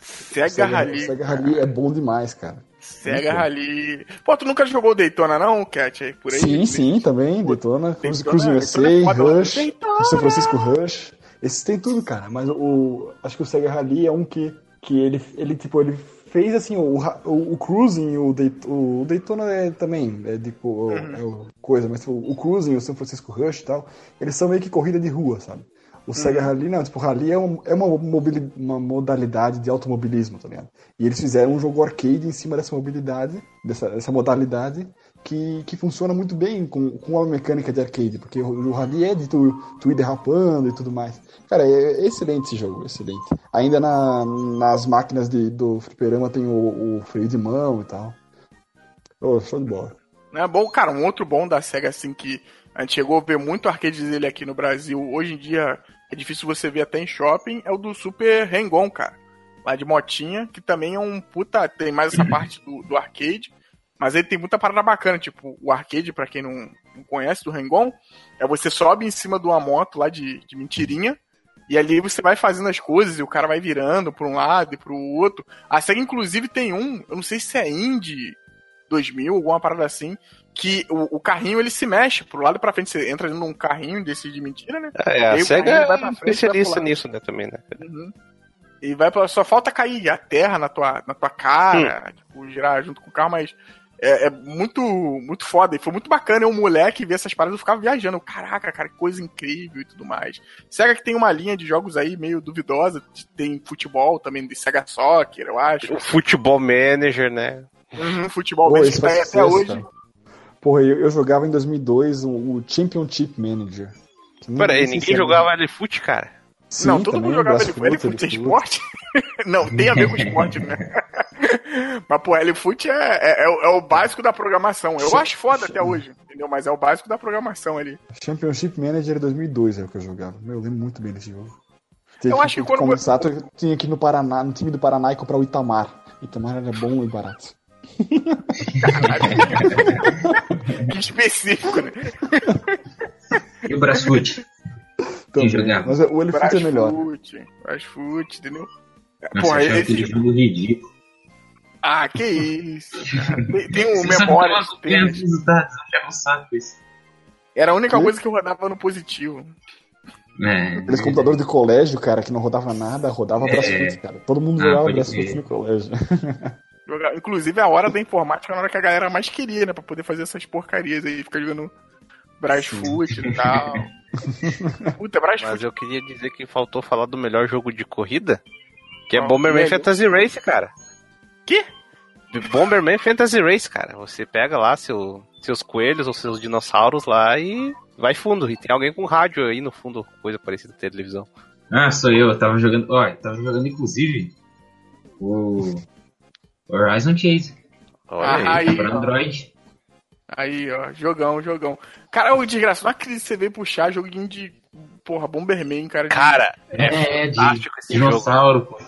Speaker 1: Sega Rally.
Speaker 5: O Sega Rally é bom demais, cara.
Speaker 1: Sega Rally. Pô, tu nunca jogou Daytona, não, Cat? Aí, por aí?
Speaker 5: Sim, sim, também. Daytona, Cruise, Cruise USA, Rush,
Speaker 1: Daytona!
Speaker 5: São Francisco Rush. Esses tem tudo, cara. Mas o, acho que o Sega Rally é um que, que ele, ele, tipo, ele fez assim, o, o, o Cruising, o, Dayt- o Daytona é também, é tipo, o-
Speaker 1: Uhum.
Speaker 5: é o coisa, mas tipo, o Cruising, o São Francisco Rush e tal, eles são meio que corrida de rua, sabe? O Sega Rally, não, tipo, Rally é, um, é uma, uma modalidade de automobilismo, tá ligado? E eles fizeram um jogo arcade em cima dessa mobilidade, dessa, dessa modalidade, que, que funciona muito bem com, com a mecânica de arcade, porque o, o Rally é de tu, tu ir derrapando e tudo mais. Cara, é excelente esse jogo, excelente. Ainda na, nas máquinas de, do fliperama tem o, o freio de mão e tal. Ô, show de bola.
Speaker 1: Não é bom, cara, um outro bom da SEGA, assim, que a gente chegou a ver muito arcade dele aqui no Brasil. Hoje em dia é difícil você ver até em shopping, é o do Super Rengon, cara. Lá de motinha, que também é um puta. Tem mais essa parte do, do arcade, mas ele tem muita parada bacana. Tipo, o arcade, pra quem não, não conhece do Rengon, é você sobe em cima de uma moto lá de, de mentirinha. E ali você vai fazendo as coisas e o cara vai virando pra um lado e pro outro. A SEGA, inclusive, tem um, eu não sei se é indie 2000, alguma parada assim, que o, o carrinho ele se mexe pro lado e pra frente. Você entra dentro de um carrinho desse de mentira, né?
Speaker 4: É, a SEGA é especialista nisso, né, também, né?
Speaker 1: Uhum. E vai pra, só falta cair a terra na tua, na tua cara, tipo, girar junto com o carro, mas é, é muito, muito foda. E foi muito bacana. Eu, um moleque, ver essas paradas, eu ficava viajando. Caraca, cara, que coisa incrível e tudo mais. Sega que tem uma linha de jogos aí meio duvidosa. Tem futebol também, de Sega Soccer, eu acho.
Speaker 4: O Futebol Manager, né?
Speaker 1: Uhum, futebol
Speaker 5: Pô,
Speaker 1: que tá aí até hoje.
Speaker 5: Porra, eu, eu jogava em 2002 o, o Championship Manager.
Speaker 4: Pera aí, ninguém jogava LFoot, cara.
Speaker 5: Sim,
Speaker 1: não, todo
Speaker 5: também,
Speaker 1: mundo jogava ele L-Foot é
Speaker 5: L-Foot.
Speaker 1: esporte? não, tem a ver com esporte, né? Mas, pô, L-Foot é, é, é o- é o básico da programação. Eu acho foda até hoje, entendeu? Mas é o básico da programação ali.
Speaker 5: Championship Manager 2002 é o que eu jogava. Meu, eu lembro muito bem desse jogo. Tinha
Speaker 1: Eu acho que quando
Speaker 5: começar, eu tinha que ir no Paraná, no time do Paraná e comprar o Itamar. Itamar era bom e barato.
Speaker 1: que específico, né?
Speaker 2: E o Brasfoot? Quem jogava?
Speaker 5: Mas o Elephant é melhor.
Speaker 1: Brasfoot, Brasfoot, entendeu?
Speaker 2: Nossa,
Speaker 1: Porra, esse...
Speaker 2: jogo ridículo.
Speaker 1: Ah, que isso. cara. Tem, tem um memória.
Speaker 2: um.
Speaker 1: Era a única
Speaker 5: Que?
Speaker 1: coisa que eu rodava no positivo.
Speaker 2: É,
Speaker 5: Aqueles computadores de colégio, cara, que não rodava nada, rodava
Speaker 2: É.
Speaker 5: Brasfoot, cara. Todo mundo
Speaker 2: Ah,
Speaker 5: jogava Brasfoot no colégio.
Speaker 1: Inclusive, a hora da informática era a hora que a galera mais queria, né? Pra poder fazer essas porcarias aí, ficar jogando Brasfoot e tal. Puta,
Speaker 4: Mas
Speaker 1: Brasfoot.
Speaker 4: eu queria dizer que faltou falar do melhor jogo de corrida, que é? Bomberman
Speaker 1: Lego?
Speaker 4: Fantasy Race, cara.
Speaker 1: Quê?
Speaker 4: Bomberman Fantasy Race, cara. Você pega lá seu, seus coelhos ou seus dinossauros lá e vai fundo. E tem alguém com rádio aí no fundo, coisa parecida com televisão.
Speaker 2: Ah, sou eu. Eu tava jogando. Ó, tava jogando inclusive o Horizon Chase
Speaker 4: Olha
Speaker 1: Ah,
Speaker 4: aí.
Speaker 1: aí.
Speaker 2: pra Android.
Speaker 1: Aí, ó, jogão, jogão. Cara, o desgraçado, não acredito que você veio puxar joguinho de, porra, Bomberman, cara. de-
Speaker 4: Cara, é,
Speaker 2: É, de
Speaker 4: esse jogo.
Speaker 2: dinossauro, pô.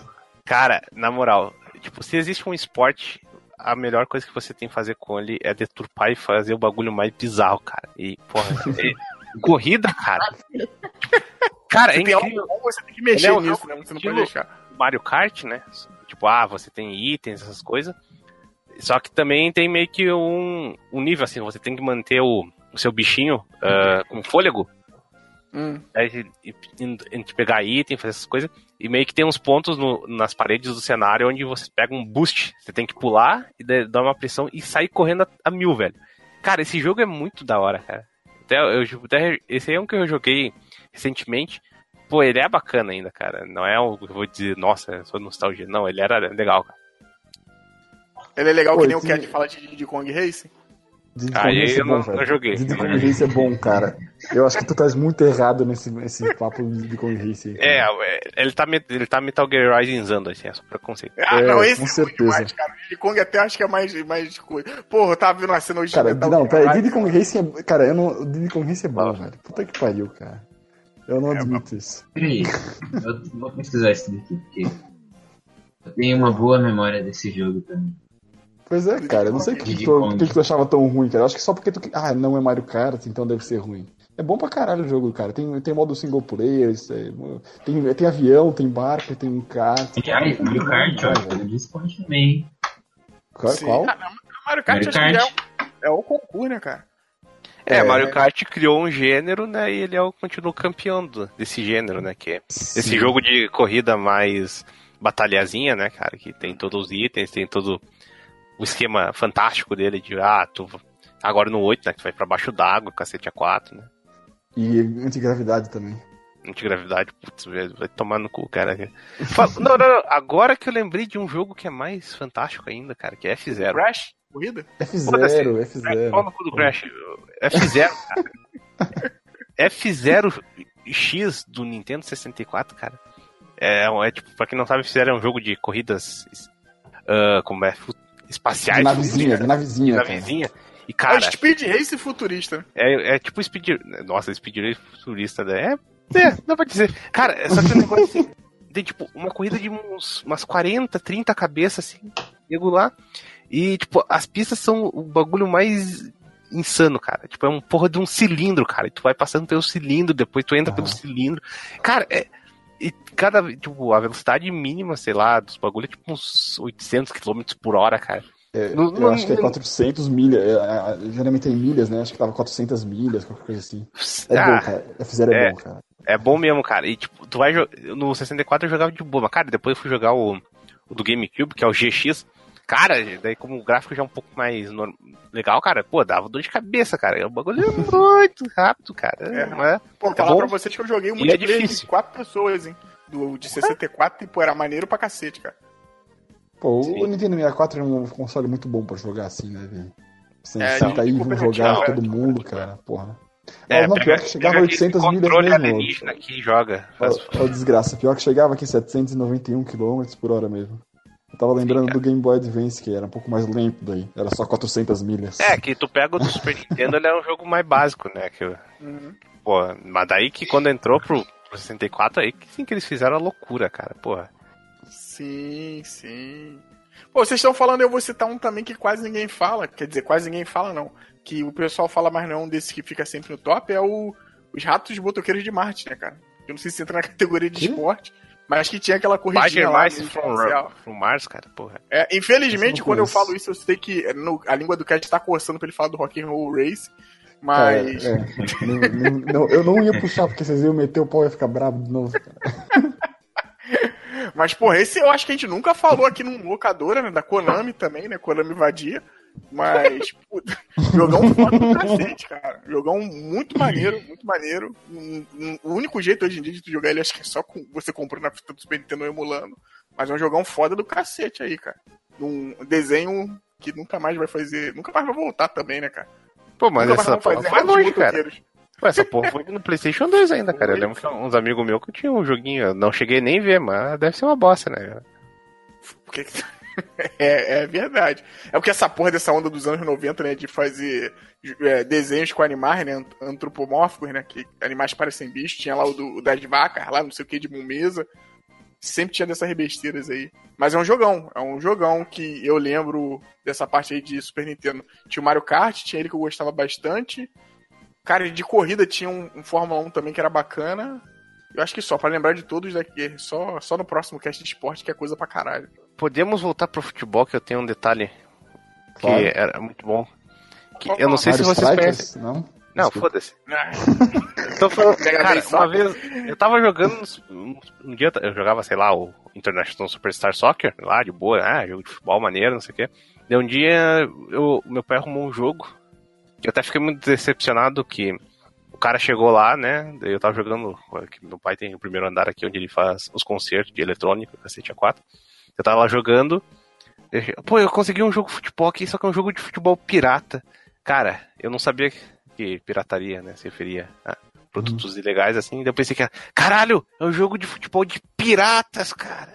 Speaker 4: Cara, na moral, tipo, se existe um esporte, a melhor coisa que você tem que fazer com ele é deturpar e fazer o bagulho mais bizarro, cara. E, porra, é- corrida, cara. Cara, é
Speaker 1: Você tem algo
Speaker 4: incrível.
Speaker 1: você tem que mexer
Speaker 4: é um
Speaker 1: nisso, né? Você não pode deixar.
Speaker 4: Mario Kart, né? Tipo, ah, você tem itens, essas coisas. Só que também tem meio que um, um nível, assim, você tem que manter o, o seu bichinho ah, com fôlego.
Speaker 1: Hum.
Speaker 4: Aí, e- e- a gente pegar item, fazer essas coisas. E meio que tem uns pontos no- nas paredes do cenário onde você pega um boost. Você tem que pular e da- dar uma pressão e sair correndo a, a mil, velho. Cara, esse jogo é muito da hora, cara. Até, eu, até, esse aí é um que eu joguei recentemente. Pô, ele é bacana ainda, cara. Não é algo que eu vou dizer, nossa, eu sou nostalgia. Não, ele era legal, cara.
Speaker 1: Ele é legal
Speaker 5: Pô,
Speaker 1: que nem o
Speaker 5: esse-
Speaker 1: Cat fala de Diddy Kong Racing.
Speaker 4: Aí
Speaker 5: Race é
Speaker 4: eu
Speaker 5: bom,
Speaker 4: não-
Speaker 5: velho.
Speaker 4: não joguei.
Speaker 5: Diddy Kong Race é bom, cara. Eu acho que tu estás muito errado nesse, nesse papo de Diddy Kong Race. aí, cara.
Speaker 4: É, é, ele tá, ele tá Metal Gear Risingzando, assim, é só preconceito.
Speaker 1: Ah,
Speaker 5: É,
Speaker 1: não, esse
Speaker 5: com
Speaker 1: é
Speaker 5: certeza.
Speaker 1: demais, cara. Diddy Kong até acho que é mais, mais coisa. Porra, eu tava vendo uma cena hoje de
Speaker 5: Cara,
Speaker 1: Metal
Speaker 5: não. Diddy Kong Race é. Cara, eu não, o Diddy Kong Race é bom, velho. Puta que pariu, cara. Eu não admito isso.
Speaker 2: Peraí, eu vou pesquisar isso daqui, porque eu tenho uma boa memória desse jogo também.
Speaker 5: Pois é, cara, eu não sei por que,
Speaker 2: Diddy
Speaker 5: tu, que que tu achava tão ruim, cara. Eu acho que só porque tu. Ah, não é Mario Kart, então deve ser ruim. É bom pra caralho o jogo, cara. Tem, tem modo single player, isso é- tem, tem avião, tem barco, tem um kart.
Speaker 2: Ai, Mario Kart, ó, de esporte também, hein?
Speaker 5: Qual? Qual?
Speaker 1: Ah, não, Mario Kart
Speaker 2: Mario
Speaker 1: acho que
Speaker 2: Kart.
Speaker 1: é, o- é o concurso, né, cara?
Speaker 4: É,
Speaker 5: É.
Speaker 4: Mario Kart criou um gênero, né? E ele é o continua campeão desse gênero, né? Que é esse jogo de corrida mais batalhazinha, né, cara? Que tem todos os itens, tem todo o esquema fantástico dele de, ah, tu. Agora no 8, né? Que tu vai pra baixo d'água, cacete A4, né?
Speaker 5: E antigravidade também.
Speaker 4: Antigravidade, putz, vai vai tomar no cu, cara. Fala- não, não, não. Agora que eu lembrei de um jogo que é mais fantástico ainda, cara, que é F0.
Speaker 1: Crash? Corrida?
Speaker 5: F0,
Speaker 4: É,
Speaker 5: F0.
Speaker 4: Fala no cu do Crash. F0, cara. F0 X do Nintendo 64, cara. É, é tipo, pra quem não sabe, F0 é um jogo de corridas ah, como é, espaciais.
Speaker 5: De navezinha, de
Speaker 4: de
Speaker 5: navezinha, cara.
Speaker 4: navezinha. E,
Speaker 1: é
Speaker 4: cara,
Speaker 1: o Speed Race futurista.
Speaker 4: é, é tipo Speed. Nossa, Speed Race futurista, né? É, é, dá pra dizer. Cara, é só que o negócio assim. Tem tipo uma corrida de uns, umas 40, 30 cabeças, assim, lá. E, tipo, as pistas são o bagulho mais insano, cara. Tipo, é um porra de um cilindro, cara. E tu vai passando pelo cilindro, depois tu entra pelo
Speaker 5: Aham.
Speaker 4: cilindro. Cara, é. E cada. Tipo, a velocidade mínima, sei lá, dos bagulhos é tipo uns 800 km por hora, cara.
Speaker 5: É,
Speaker 4: Não-
Speaker 5: eu
Speaker 4: não-
Speaker 5: acho que é 400 milhas. é, é, geralmente tem milhas, né? Acho que tava 400 milhas, qualquer coisa assim. É
Speaker 4: Ah,
Speaker 5: bom, cara. F0 é,
Speaker 4: é.
Speaker 5: bom, cara.
Speaker 4: É bom mesmo, cara. E tipo, tu vai no 64 eu jogava de boa, mas cara, depois eu fui jogar o, o do GameCube, que é o GX. Cara, daí como o gráfico já é um pouco mais norm- legal, cara, pô, dava dor de cabeça, cara. O bagulho é muito rápido, cara.
Speaker 1: É.
Speaker 4: Mas-
Speaker 1: Pô,
Speaker 4: É
Speaker 1: falar
Speaker 4: bom.
Speaker 1: pra vocês que eu joguei um
Speaker 4: E é
Speaker 1: multiplayer de
Speaker 4: difícil.
Speaker 1: quatro pessoas, hein? Do, de 64 e, pô, era maneiro pra cacete, cara.
Speaker 5: Pô,
Speaker 4: Sim.
Speaker 5: o Nintendo 64 é um console muito bom pra jogar assim, né, velho? Você
Speaker 1: É,
Speaker 5: senta
Speaker 1: de
Speaker 5: aí, vamos
Speaker 1: competitivo,
Speaker 5: jogar
Speaker 1: é.
Speaker 5: todo mundo, cara. Porra.
Speaker 4: É,
Speaker 5: Mas não, pior que chegava a
Speaker 4: aquele
Speaker 5: 800 milhas mesmo.
Speaker 4: aqui e joga. Faz-
Speaker 5: Ó, ó, desgraça. Pior que chegava aqui 791 km por hora mesmo. Eu tava lembrando
Speaker 4: Sim,
Speaker 5: do Game Boy Advance, que era um pouco mais lento daí. Era só 400 milhas.
Speaker 4: É, que tu pega o do Super Nintendo, ele é um jogo mais básico, né? Que,
Speaker 1: Uhum.
Speaker 4: pô, mas daí que quando entrou pro, pro 64, aí que sim que eles fizeram a loucura, cara. Porra.
Speaker 1: Sim, sim. Pô, vocês estão falando, eu vou citar um também que quase ninguém fala. Quer dizer, quase ninguém fala, não. Que o pessoal fala, mas não é um desses que fica sempre no top, é o Os Ratos Botoqueiros de Marte, né, cara? Eu não sei se entra na categoria de
Speaker 5: Que?
Speaker 1: esporte, mas que tinha aquela corridinha
Speaker 4: Spider
Speaker 1: lá.
Speaker 4: Mice from, from Mars, cara, porra.
Speaker 1: É, infelizmente, quando eu falo isso, eu sei que é, no- a língua do cast tá coçando pra ele falar do Rock and Roll Race, mas...
Speaker 5: é, não- não- não, eu não ia puxar porque vocês iam meter o pau e ia ficar bravo de novo, cara.
Speaker 1: Mas, porra, esse eu acho que a gente nunca falou aqui num locadora, né? Da Konami também, né? Konami Vadia. Mas, puta, jogão foda do cacete, cara. Jogão muito maneiro, muito maneiro. Um- um- O único jeito hoje em dia de tu jogar ele, acho que é só com você comprando na fita do Super Nintendo emulando. Mas é um jogão foda do cacete aí, cara. Um desenho que nunca mais vai fazer. Nunca mais vai voltar também, né, cara?
Speaker 4: Pô, mas
Speaker 1: nunca
Speaker 4: essa porra foi longe, cara. Ué, essa porra foi no PlayStation 2 ainda, cara. Eu lembro que uns amigos meus que tinham um joguinho. Eu não cheguei nem a ver, mas deve ser uma bosta, né?
Speaker 1: Por que que- é, é verdade. É porque essa porra dessa onda dos anos 90, né? De fazer é, desenhos com animais, né? ant- Antropomórficos, né? Que animais parecem bichos. Tinha lá o, do, o das vacas, lá, não sei o que, de mumesa. Sempre tinha dessas besteiras aí. Mas é um jogão. É um jogão que eu lembro dessa parte aí de Super Nintendo. Tinha o Mario Kart, tinha ele que eu gostava bastante. Cara, de corrida tinha um, um Fórmula 1 também que era bacana. Eu acho que só, pra lembrar de todos daqui. Só, só no próximo cast de esporte que é coisa pra caralho.
Speaker 4: Podemos voltar pro futebol, que eu tenho um detalhe que
Speaker 5: Claro.
Speaker 4: era muito bom. Que eu não sei se
Speaker 5: Mario
Speaker 4: vocês
Speaker 5: Strikers?
Speaker 4: conhecem.
Speaker 5: Não?
Speaker 4: Não, foda-se. Tô falando, cara, uma vez eu tava jogando um, dia eu jogava, sei lá, o International Superstar Soccer, lá de boa, ah, jogo de futebol maneiro, não sei o quê. Daí um dia eu, meu pai arrumou um jogo. Eu até fiquei muito decepcionado que o cara chegou lá, né? Eu tava jogando, que meu pai tem o primeiro andar aqui onde ele faz os concertos de eletrônica, cacete A4. Eu tava lá jogando. eu- Pô, eu consegui um jogo de futebol aqui, só que é um jogo de futebol pirata. Cara, eu não sabia que- que pirataria, né, se referia a produtos ilegais assim. Daí eu pensei que era, caralho, é um jogo de futebol de piratas, cara.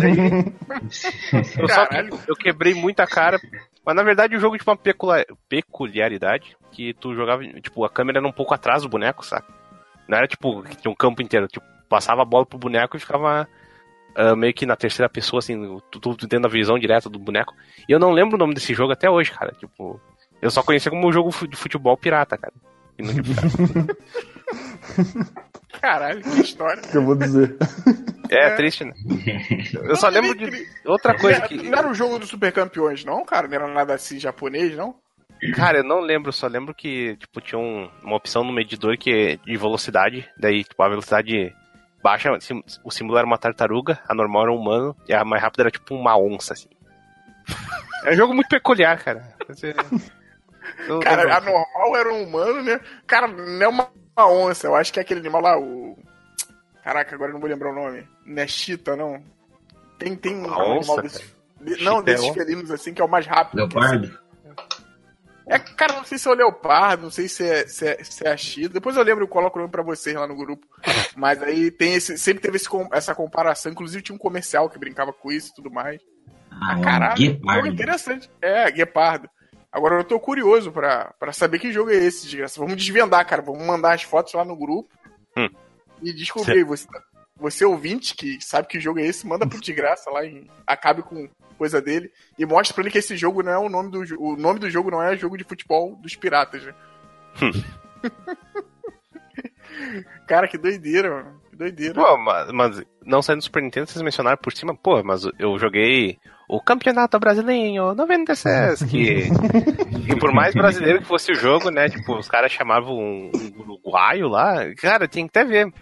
Speaker 4: Daí, eu, só, eu quebrei muita cara. Mas na verdade o jogo tinha uma pecula- peculiaridade que tu jogava, tipo, a câmera era um pouco atrás do boneco, saca? Não era tipo que tinha um campo inteiro, tipo, passava a bola pro boneco e ficava ah, meio que na terceira pessoa, assim, tu, tu tu tendo a visão direta do boneco. E eu não lembro o nome desse jogo até hoje, cara. Tipo, eu só conhecia como um jogo de futebol pirata, cara. E não de pirata.
Speaker 1: Caralho, que história.
Speaker 5: O que eu vou dizer?
Speaker 4: É, triste, né? Eu só lembro de outra coisa que.
Speaker 1: Não era o jogo dos super campeões, não, cara? Não era nada assim japonês, não?
Speaker 4: Cara, eu não lembro, só lembro que, tipo, tinha um- uma opção no medidor que é de velocidade, daí, tipo, a velocidade baixa, sim- o símbolo era uma tartaruga, a normal era um humano, e a mais rápida era tipo uma onça, assim. É um jogo muito peculiar, cara. Você-
Speaker 1: Cara, a normal era um humano, né? Cara, não é uma, uma onça, eu acho que é aquele animal lá, o. Caraca, agora eu não vou lembrar o nome. Não é chita, não? Tem, tem um
Speaker 4: onça,
Speaker 1: animal desse. de- não,
Speaker 4: Chita é
Speaker 1: desses
Speaker 4: on-
Speaker 1: felinos assim, que é o mais rápido.
Speaker 2: Leopardo?
Speaker 1: É, cara, não sei se é o leopardo, não sei se é, se é, se é a chita. Depois eu lembro e coloco o nome pra vocês lá no grupo. Mas aí tem esse. Sempre teve esse com- essa comparação. Inclusive tinha um comercial que brincava com isso e tudo mais.
Speaker 2: Ah, é um
Speaker 1: Caralho, jogo
Speaker 2: guepardo.
Speaker 1: interessante. É, Guepardo. Agora eu tô curioso pra, pra saber que jogo é esse, desgraça. Vamos desvendar, cara. Vamos mandar as fotos lá no grupo.
Speaker 4: Hum.
Speaker 1: E descobrir. aí, Você, você ouvinte que sabe que jogo é esse, manda pro desgraça lá em Acabe com coisa dele. E mostra pra ele que esse jogo não é o nome do jogo. O nome do jogo não é jogo de futebol dos piratas, né? cara, que doideira, mano. Que doideira.
Speaker 4: Pô, mas, mas não saindo do Super Nintendo, vocês mencionaram por cima, pô, mas eu joguei o Campeonato Brasileiro 96, que, que por mais brasileiro que fosse o jogo, né, tipo, os caras chamavam um, um uruguaio lá, cara, tem que até ver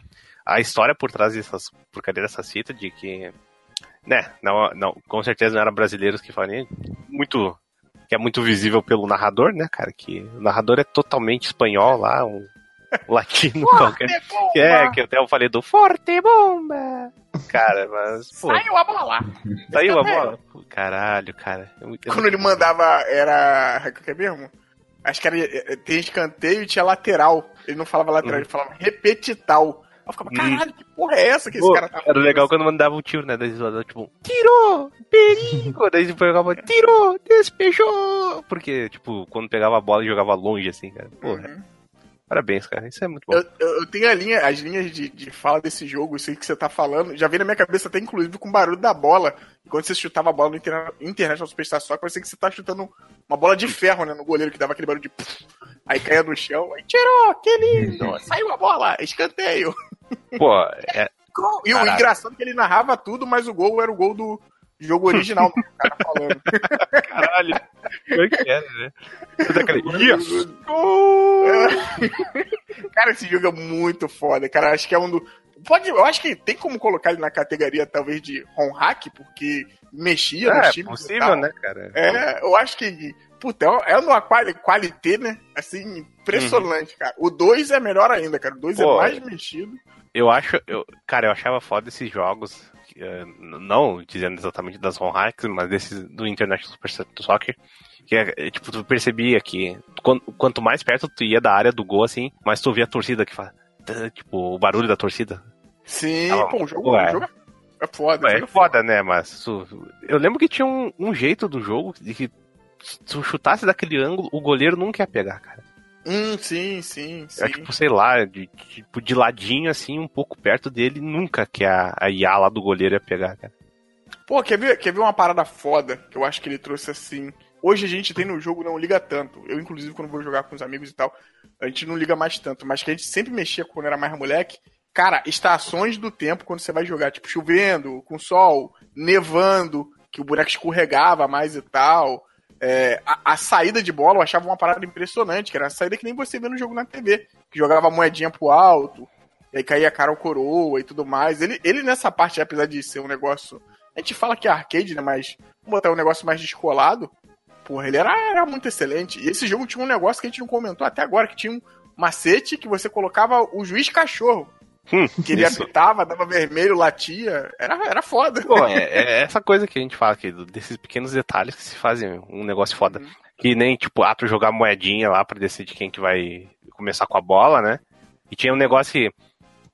Speaker 4: a história por trás dessas porcaria dessa cita de que, né, não, não, com certeza não eram brasileiros que faziam, muito, que é muito visível pelo narrador, né, cara, que o narrador é totalmente espanhol lá, um latino qualquer. Que é, que até eu falei do Forte Bomba. Cara, mas. Pô,
Speaker 1: Saiu a bola.
Speaker 4: saiu a bola? Pô, Caralho, cara. É é
Speaker 1: Quando ele mandava, era. O que é mesmo? Acho que era. eh, Tem escanteio e tinha lateral. Ele não falava lateral, ele falava repetital. Eu ficava, caralho, que porra é essa que esse
Speaker 4: Pô,
Speaker 1: cara tá
Speaker 4: era legal quando mandava um tiro, né? Daí eles mandavam, tipo, tirou, perigo. Daí eles pegavam, tirou, despejou. Porque, tipo, quando pegava a bola e jogava longe, assim, cara. Porra,
Speaker 1: Uhum.
Speaker 4: parabéns, cara. Isso é muito bom.
Speaker 1: Eu, eu- tenho a linha, as linhas de, de fala desse jogo, isso aí que você tá falando, já veio na minha cabeça até inclusive com o barulho da bola. Quando você chutava a bola no Interna- International Superstar Soccer, parecia que você tá chutando uma bola de ferro, né, no goleiro, que dava aquele barulho de... aí caía no chão, aí tirou, que lindo, saiu a bola, escanteio.
Speaker 4: Pô, é!
Speaker 1: E o engraçado é que ele narrava tudo, mas o gol era o gol do jogo original, né, o cara falando.
Speaker 4: caralho. Como é que era, né? Yes!
Speaker 1: Cara, esse jogo é muito foda, cara. Acho que é um do. Pode, eu acho que tem como colocar ele na categoria, talvez, de home hack, porque mexia
Speaker 4: É,
Speaker 1: times. e
Speaker 4: possível,
Speaker 1: tal.
Speaker 4: né, cara?
Speaker 1: É, eu acho que. Puta, é uma quali- qualité, né? Assim, impressionante, cara. O 2 é melhor ainda, cara. O 2 é mais mexido.
Speaker 4: Eu acho, eu, cara, eu achava foda esses jogos eh, não dizendo exatamente das home hacks, mas desses do International Super Soccer, que é, é, tipo, tu percebia que quanto, mais perto tu ia da área do gol, assim, mais tu via a torcida que faz, tipo, o barulho da torcida.
Speaker 1: Sim,
Speaker 4: Ah,
Speaker 1: pô, o jogo, o jogo é foda. o
Speaker 4: É
Speaker 1: jogo
Speaker 4: foda, né? Mas tu- eu lembro que tinha um, um jeito do jogo de que tu chutasse daquele ângulo, o goleiro nunca ia pegar, cara.
Speaker 1: Hum, sim, sim, sim.
Speaker 4: É tipo, sei lá, de, tipo, de ladinho, assim, um pouco perto dele, nunca que a, a IA lá do goleiro ia pegar, cara.
Speaker 1: Pô, quer ver, quer ver uma parada foda que eu acho que ele trouxe assim? Hoje a gente tem no jogo, não liga tanto. Eu, inclusive, quando vou jogar com os amigos e tal, a gente não liga mais tanto. Mas que a gente sempre mexia quando era mais moleque. Cara, estações do tempo quando você vai jogar, tipo chovendo, com sol, nevando, que o boneco escorregava mais e tal. É, a, a saída de bola eu achava uma parada impressionante, que era a saída que nem você vê no jogo na TV, que jogava moedinha pro alto, e aí caía cara ao coroa e tudo mais. Ele, ele nessa parte, apesar de ser um negócio. A gente fala que é arcade, né? Mas vamos botar um negócio mais descolado. Porra, ele era, era muito excelente. E esse jogo tinha um negócio que a gente não comentou até agora, que tinha um macete que você colocava o juiz cachorro.
Speaker 4: Hum,
Speaker 1: Que ele
Speaker 4: isso.
Speaker 1: apitava, dava vermelho, latia. Era, era foda.
Speaker 4: É, é essa coisa que a gente fala aqui, desses pequenos detalhes que se fazem um negócio foda.
Speaker 1: Uhum.
Speaker 4: Que nem, tipo, ah, tu jogar moedinha lá pra decidir quem que vai começar com a bola, né? E tinha um negócio que,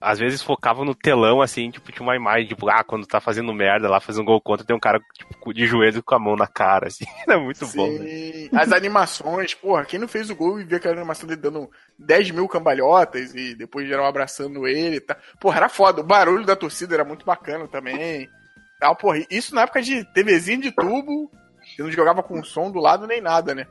Speaker 4: às vezes, focava no telão, assim, tipo, tinha uma imagem, tipo, ah, quando tá fazendo merda lá, fazendo um gol contra, tem um cara, tipo, de joelho com a mão na cara, assim. Era muito bom, né?
Speaker 1: Sim. As animações, porra, quem não fez o gol e viu aquela animação dele dando 10 mil cambalhotas e depois geral abraçando ele e tal. Porra, era foda. O barulho da torcida era muito bacana também. Tal, porra, isso na época de TVzinho de tubo, que não jogava com som do lado nem nada, né?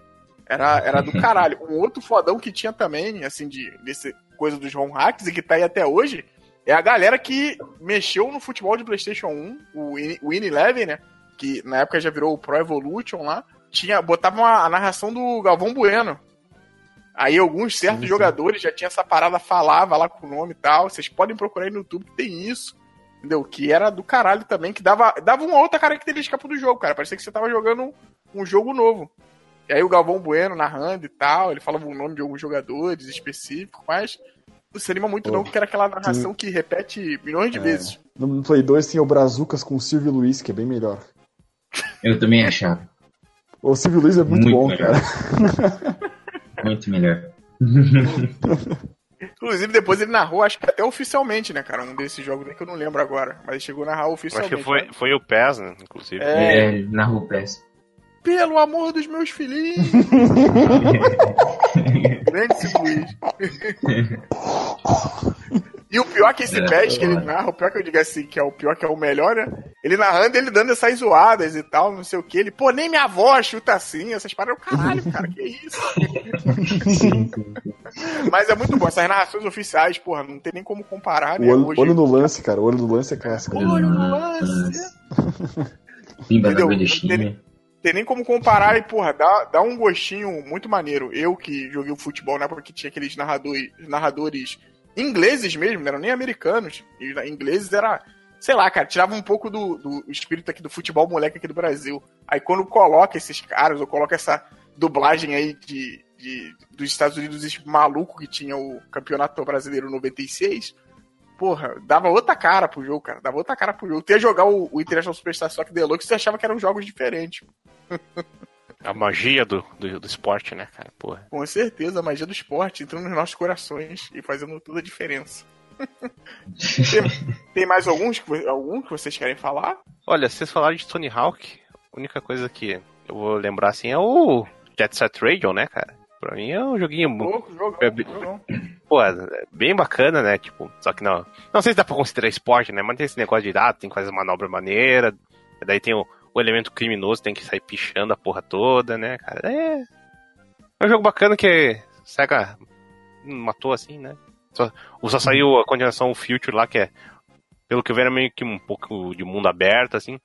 Speaker 1: Era, era do caralho. Um outro fodão que tinha também, assim, de desse coisa dos home hacks e que tá aí até hoje, é a galera que mexeu no futebol de PlayStation 1, o Win Eleven, né? Que na época já virou o Pro Evolution lá. Tinha, botava uma, a narração do Galvão Bueno. Aí alguns certos
Speaker 5: Sim, sim.
Speaker 1: jogadores já tinham essa parada, falava lá com o nome e tal. Vocês podem procurar aí no YouTube que tem isso. Entendeu? Que era do caralho também, que dava, dava uma outra característica pro do jogo, cara. Parecia que você tava jogando um jogo novo. E aí o Galvão Bueno narrando e tal, ele falava o nome de alguns jogadores específicos, mas não se anima muito
Speaker 5: Pô,
Speaker 1: não, porque era aquela narração que repete milhões de
Speaker 5: É.
Speaker 1: vezes.
Speaker 5: No Play 2 tinha o Brazucas com o Silvio Luiz, que é bem melhor.
Speaker 2: Eu também achava.
Speaker 5: O Silvio Luiz é muito,
Speaker 2: Muito
Speaker 5: bom,
Speaker 2: melhor.
Speaker 5: cara.
Speaker 2: Muito melhor.
Speaker 1: Inclusive, depois ele narrou, acho que até oficialmente, né, cara? Um desses jogos que eu não lembro agora. Mas ele chegou a narrar
Speaker 4: Acho
Speaker 1: oficialmente.
Speaker 4: que foi,
Speaker 1: né?
Speaker 4: foi o PES, né, inclusive.
Speaker 1: É.
Speaker 2: É, na rua PES.
Speaker 1: Pelo amor dos meus filhinhos! Grande Luiz. E o pior que esse
Speaker 2: É,
Speaker 1: PES que ele
Speaker 2: é.
Speaker 1: narra, o pior que eu digo assim, que é o pior que é o melhor, né? Ele narrando, ele dando essas zoadas e tal, não sei o que. Ele, pô, nem minha avó chuta assim, essas paradas. Caralho, cara, que isso? Mas é muito bom, essas narrações oficiais, porra, não tem nem como comparar, né?
Speaker 5: O olho,
Speaker 1: Hoje-
Speaker 5: olho no lance, cara. O olho no lance é clássico. né?
Speaker 1: Olho no lance.
Speaker 2: Pimba
Speaker 1: Entendeu? Tem nem como comparar e, porra, dá, dá um gostinho muito maneiro. Eu que joguei o futebol na época que tinha aqueles narradores, narradores ingleses mesmo, não eram nem americanos. E na- ingleses era, sei lá, cara, tirava um pouco do, do espírito aqui do futebol moleque aqui do Brasil. Aí quando coloca esses caras, ou coloca essa dublagem aí de, de- dos Estados Unidos, esse maluco que tinha o Campeonato Brasileiro 96. Porra, dava outra cara pro jogo, cara. Dava outra cara pro jogo. Tu ia jogar o, o International Superstar Soccer Deluxe e você achava que eram jogos diferentes.
Speaker 4: A magia do, do, do esporte, né, cara? Porra.
Speaker 1: Com certeza, a magia do esporte entrando nos nossos corações e fazendo toda a diferença. tem, tem mais alguns que, algum que vocês querem falar?
Speaker 4: Olha, vocês falaram de Tony Hawk, a única coisa que eu vou lembrar assim é o Jet Set Radio, né, cara? Pra mim é um joguinho mu-
Speaker 1: Louco, jogão,
Speaker 4: É pô, é bem bacana, né? Tipo, só que não. Não sei se dá pra considerar esporte, né? Mas tem esse negócio de ah, tem que fazer manobra maneira. Daí tem o, o elemento criminoso, tem que sair pichando a porra toda, né, cara? É. É um jogo bacana que Sega matou assim, né? Só, só saiu a continuação Future lá, que é, pelo que eu vejo, é meio que um pouco de mundo aberto, assim.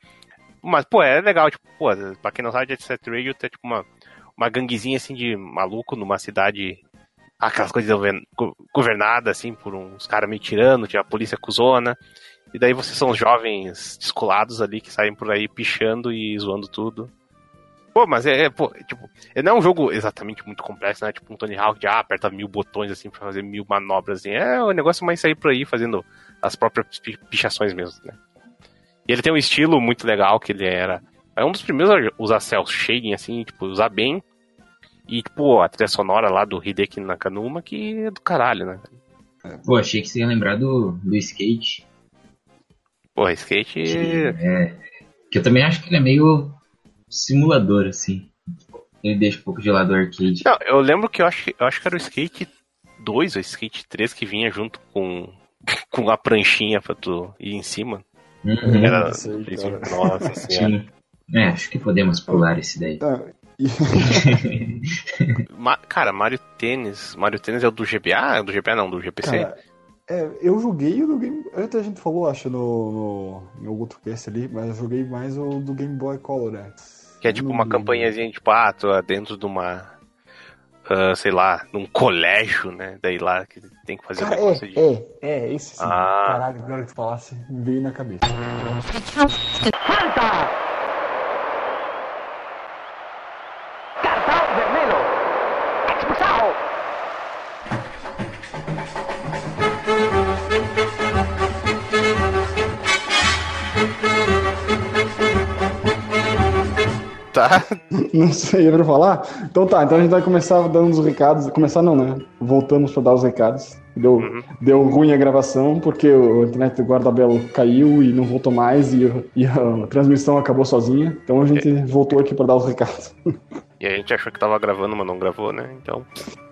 Speaker 4: Mas, pô, é legal, tipo, pô, pra quem não sabe, Jet Set Radio tem tipo uma, uma ganguezinha assim de maluco numa cidade aquelas coisas gover- go- governadas, assim, por uns caras meio tirando, tinha a polícia cuzona. E daí vocês são jovens descolados ali que saem por aí pichando e zoando tudo. Pô, mas é, é, pô, é, tipo, é- não é um jogo exatamente muito complexo, né? Tipo um Tony Hawk de ah, aperta mil botões assim pra fazer mil manobras, assim. É o negócio mais sair por aí fazendo as próprias pi- pichações mesmo, né? E ele tem um estilo muito legal que ele era. É um dos primeiros a usar cel shading, assim, tipo, usar bem. E, tipo, a trilha sonora lá do Hideki Nakanuma, que é do caralho, né?
Speaker 2: Pô, achei que você ia lembrar do, do skate.
Speaker 4: Porra, skate.
Speaker 2: É, que eu também acho que ele é meio simulador, assim. Ele deixa um pouco de lado do arcade.
Speaker 4: Não, eu lembro que eu acho, eu acho que era o Skate 2 ou Skate 3 que vinha junto com, com a pranchinha pra tu ir em cima.
Speaker 2: Uhum.
Speaker 4: Era,
Speaker 5: aí,
Speaker 4: nossa senhora.
Speaker 2: É, acho que podemos pular esse daí.
Speaker 5: Tá,
Speaker 4: Ma- cara, Mario Tênis. Mario Tênis é o do GBA? É do GBA não, do GPC?
Speaker 5: Cara, é, eu joguei o do Game. Antes a gente falou, acho, no, no, no outro cast ali, mas eu joguei mais o do Game Boy Color, né?
Speaker 4: que é tipo uma campanhazinha tipo, ah, tu é dentro de uma. ah, sei lá, num colégio, né? Daí lá que tem que fazer
Speaker 5: Cara,
Speaker 4: um negócio
Speaker 5: é,
Speaker 4: de.
Speaker 5: é, é, esse sim.
Speaker 4: Ah.
Speaker 5: Caralho, agora que tu falasse, veio na cabeça.
Speaker 4: Tá.
Speaker 5: Não sei, é pra falar? Então tá, então a gente vai começar dando os recados. Começar não, né? Voltamos pra dar os recados. Deu,
Speaker 4: Uhum.
Speaker 5: deu ruim a gravação, porque o internet do Guardabelo caiu e não voltou mais, e, e a transmissão acabou sozinha. Então a gente voltou aqui pra dar os recados.
Speaker 4: E a gente achou que tava gravando, mas não gravou, né? Então.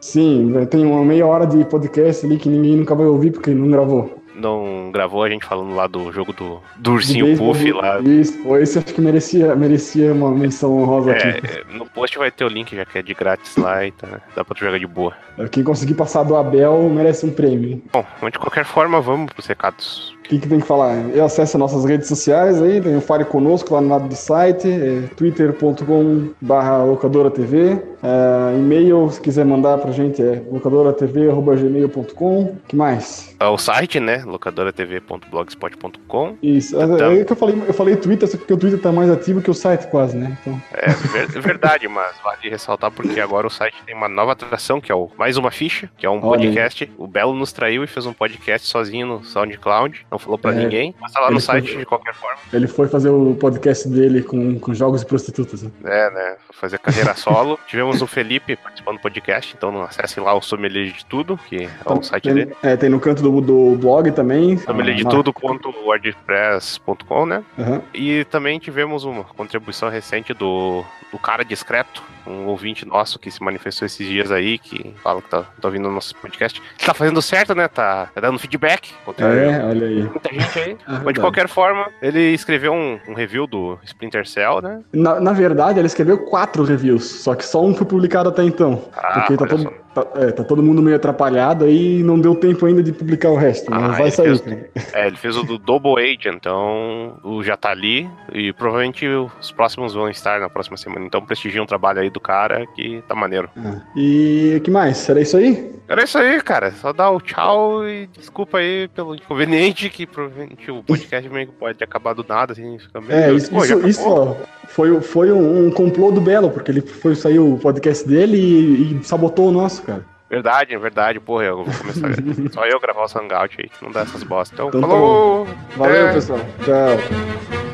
Speaker 5: Sim, tem uma meia hora de podcast ali que ninguém nunca vai ouvir porque não gravou.
Speaker 4: Não gravou a gente falando lá do jogo do, do ursinho Puff lá.
Speaker 5: Isso, foi esse acho que merecia, merecia uma menção honrosa aqui.
Speaker 4: É, no post vai ter o link, já que é de grátis lá e tá, dá pra tu jogar de boa.
Speaker 5: Quem conseguir passar do Abel merece um prêmio.
Speaker 4: Bom, mas de qualquer forma, vamos pros recados.
Speaker 5: O que, que tem que falar? Acesse nossas redes sociais aí, tem o Fale Conosco lá no lado do site, é twitter.com barra locadora TV, é, e-mail, se quiser mandar pra gente é locadoratv.gmail.com, que mais?
Speaker 4: É o site, né? locadoratv.blogspot.com.
Speaker 5: Isso, é,
Speaker 4: Então.
Speaker 5: é que eu falei, eu falei Twitter, só que o Twitter tá mais ativo que o site quase, né? Então,
Speaker 4: É é verdade, mas vale ressaltar porque agora o site tem uma nova atração, que é o Mais Uma Ficha, que é um
Speaker 5: Olha
Speaker 4: podcast. O Belo nos traiu e fez um podcast sozinho no SoundCloud. Não falou pra
Speaker 5: É.
Speaker 4: ninguém, mas tá lá no site
Speaker 5: foi-
Speaker 4: de qualquer forma.
Speaker 5: ele foi fazer o podcast dele com, com jogos e prostitutas. Né?
Speaker 4: É, né? Fazer carreira solo. Tivemos o Felipe participando do podcast, então acesse lá o Sommelier de Tudo, que é o site
Speaker 5: tem,
Speaker 4: dele.
Speaker 5: é, tem no canto do, do blog também.
Speaker 4: Sommelier de
Speaker 5: Ah,
Speaker 4: Tudo, ponto wordpress.com, né?
Speaker 5: aham.
Speaker 4: E também tivemos uma contribuição recente do, do cara discreto, um ouvinte nosso que se manifestou esses dias aí, que fala que tá, tá ouvindo o nosso podcast. Tá fazendo certo, né? Tá, tá dando feedback.
Speaker 5: É, olha aí.
Speaker 4: Muita gente aí.
Speaker 5: É
Speaker 4: Mas de qualquer forma, ele escreveu um, um review do Splinter Cell, né?
Speaker 5: Na, na verdade, ele escreveu quatro reviews, só que só um foi publicado até então.
Speaker 4: Ah,
Speaker 5: porque tá todo, tá, é, tá todo mundo meio atrapalhado aí e não deu tempo ainda de publicar o resto. Mas
Speaker 4: Ah,
Speaker 5: vai sair.
Speaker 4: fez-. É, ele fez o do Double Agent, então o já tá ali e provavelmente os próximos vão estar na próxima semana. Então prestigia um trabalho aí do cara que tá maneiro.
Speaker 5: Ah, E o que mais? Era isso aí?
Speaker 4: Era isso aí, cara. Só dar o tchau e desculpa aí pelo inconveniente que provavelmente o podcast meio que pode acabar do nada, assim, fica meio.
Speaker 5: É, isso,
Speaker 4: Pô,
Speaker 5: isso, isso, ó, foi, foi um, um complô do Belo, porque ele foi sair o podcast dele e, e sabotou o nosso, cara.
Speaker 4: Verdade, é verdade, porra, eu vou começar. só eu gravar o Hangout aí, que não dá essas bostas. Então,
Speaker 5: Então tá
Speaker 4: falou!
Speaker 5: Valeu,
Speaker 4: É.
Speaker 5: pessoal. Tchau.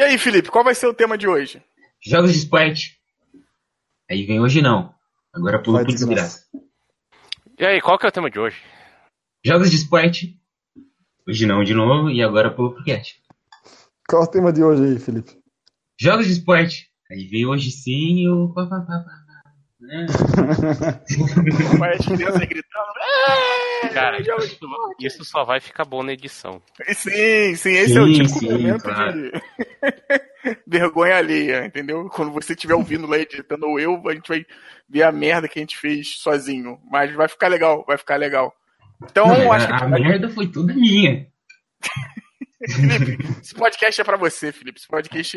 Speaker 1: E aí, Felipe, qual vai ser o tema de hoje?
Speaker 2: Jogos de esporte. Aí vem hoje não. Agora pula
Speaker 5: Vai,
Speaker 2: pro
Speaker 5: desgraça.
Speaker 4: E aí, qual que é o tema de hoje?
Speaker 2: Jogos de esporte. Hoje não de novo e agora pula pro cat.
Speaker 5: Qual é o tema de hoje aí, Felipe?
Speaker 2: Jogos de esporte. Aí vem hoje sim o. pá, pá, pá, pá. É.
Speaker 1: Vai as crianças gritando. "É,
Speaker 4: Cara, isso, isso só vai ficar bom na edição.
Speaker 1: Sim, sim, esse é o
Speaker 2: Sim,
Speaker 1: tipo
Speaker 2: sim,
Speaker 1: de momento
Speaker 2: claro.
Speaker 1: de vergonha alheia, entendeu? Quando você estiver ouvindo lá editando ou eu, a gente vai ver a merda que a gente fez sozinho. Mas vai ficar legal, vai ficar legal. Então,
Speaker 2: Não,
Speaker 1: acho que
Speaker 2: a, a merda foi toda minha.
Speaker 1: Felipe, esse podcast é pra você, Felipe. Esse podcast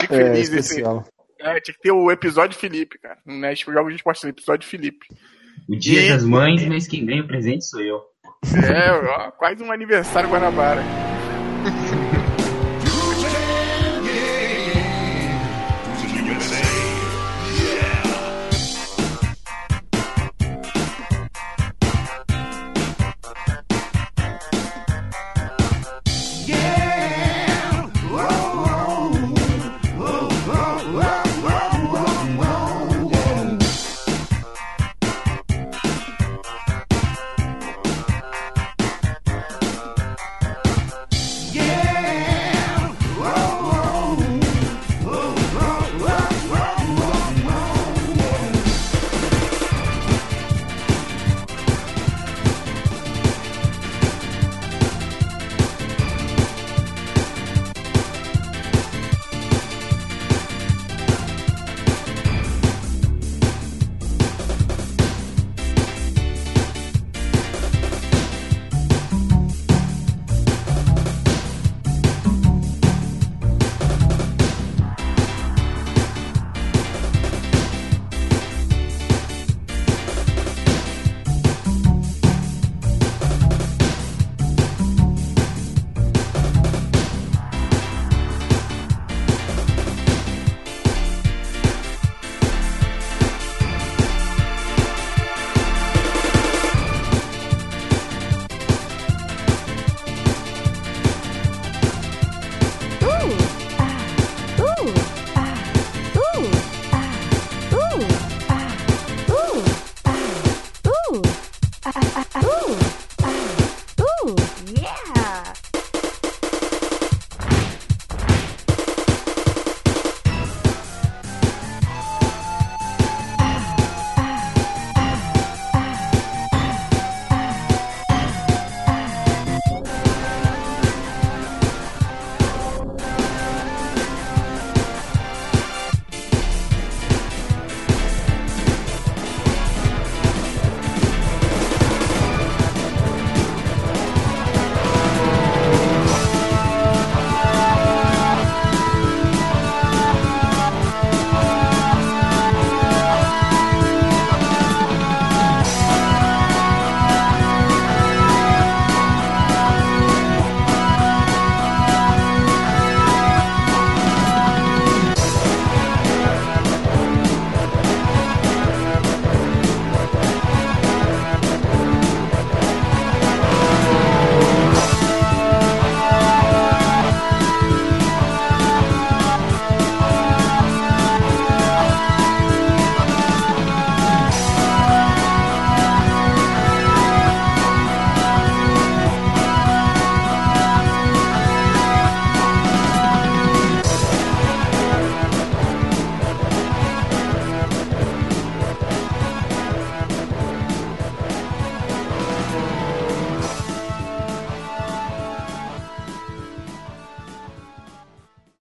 Speaker 1: fica
Speaker 5: É,
Speaker 1: feliz. Esse,
Speaker 5: especial.
Speaker 1: É, tinha que ter o episódio Felipe, cara. Não é tipo jogos de esporte, o episódio Felipe.
Speaker 2: O dia
Speaker 1: E-
Speaker 2: das mães, mas quem ganha o presente sou eu.
Speaker 1: É, ó, quase um aniversário Guanabara.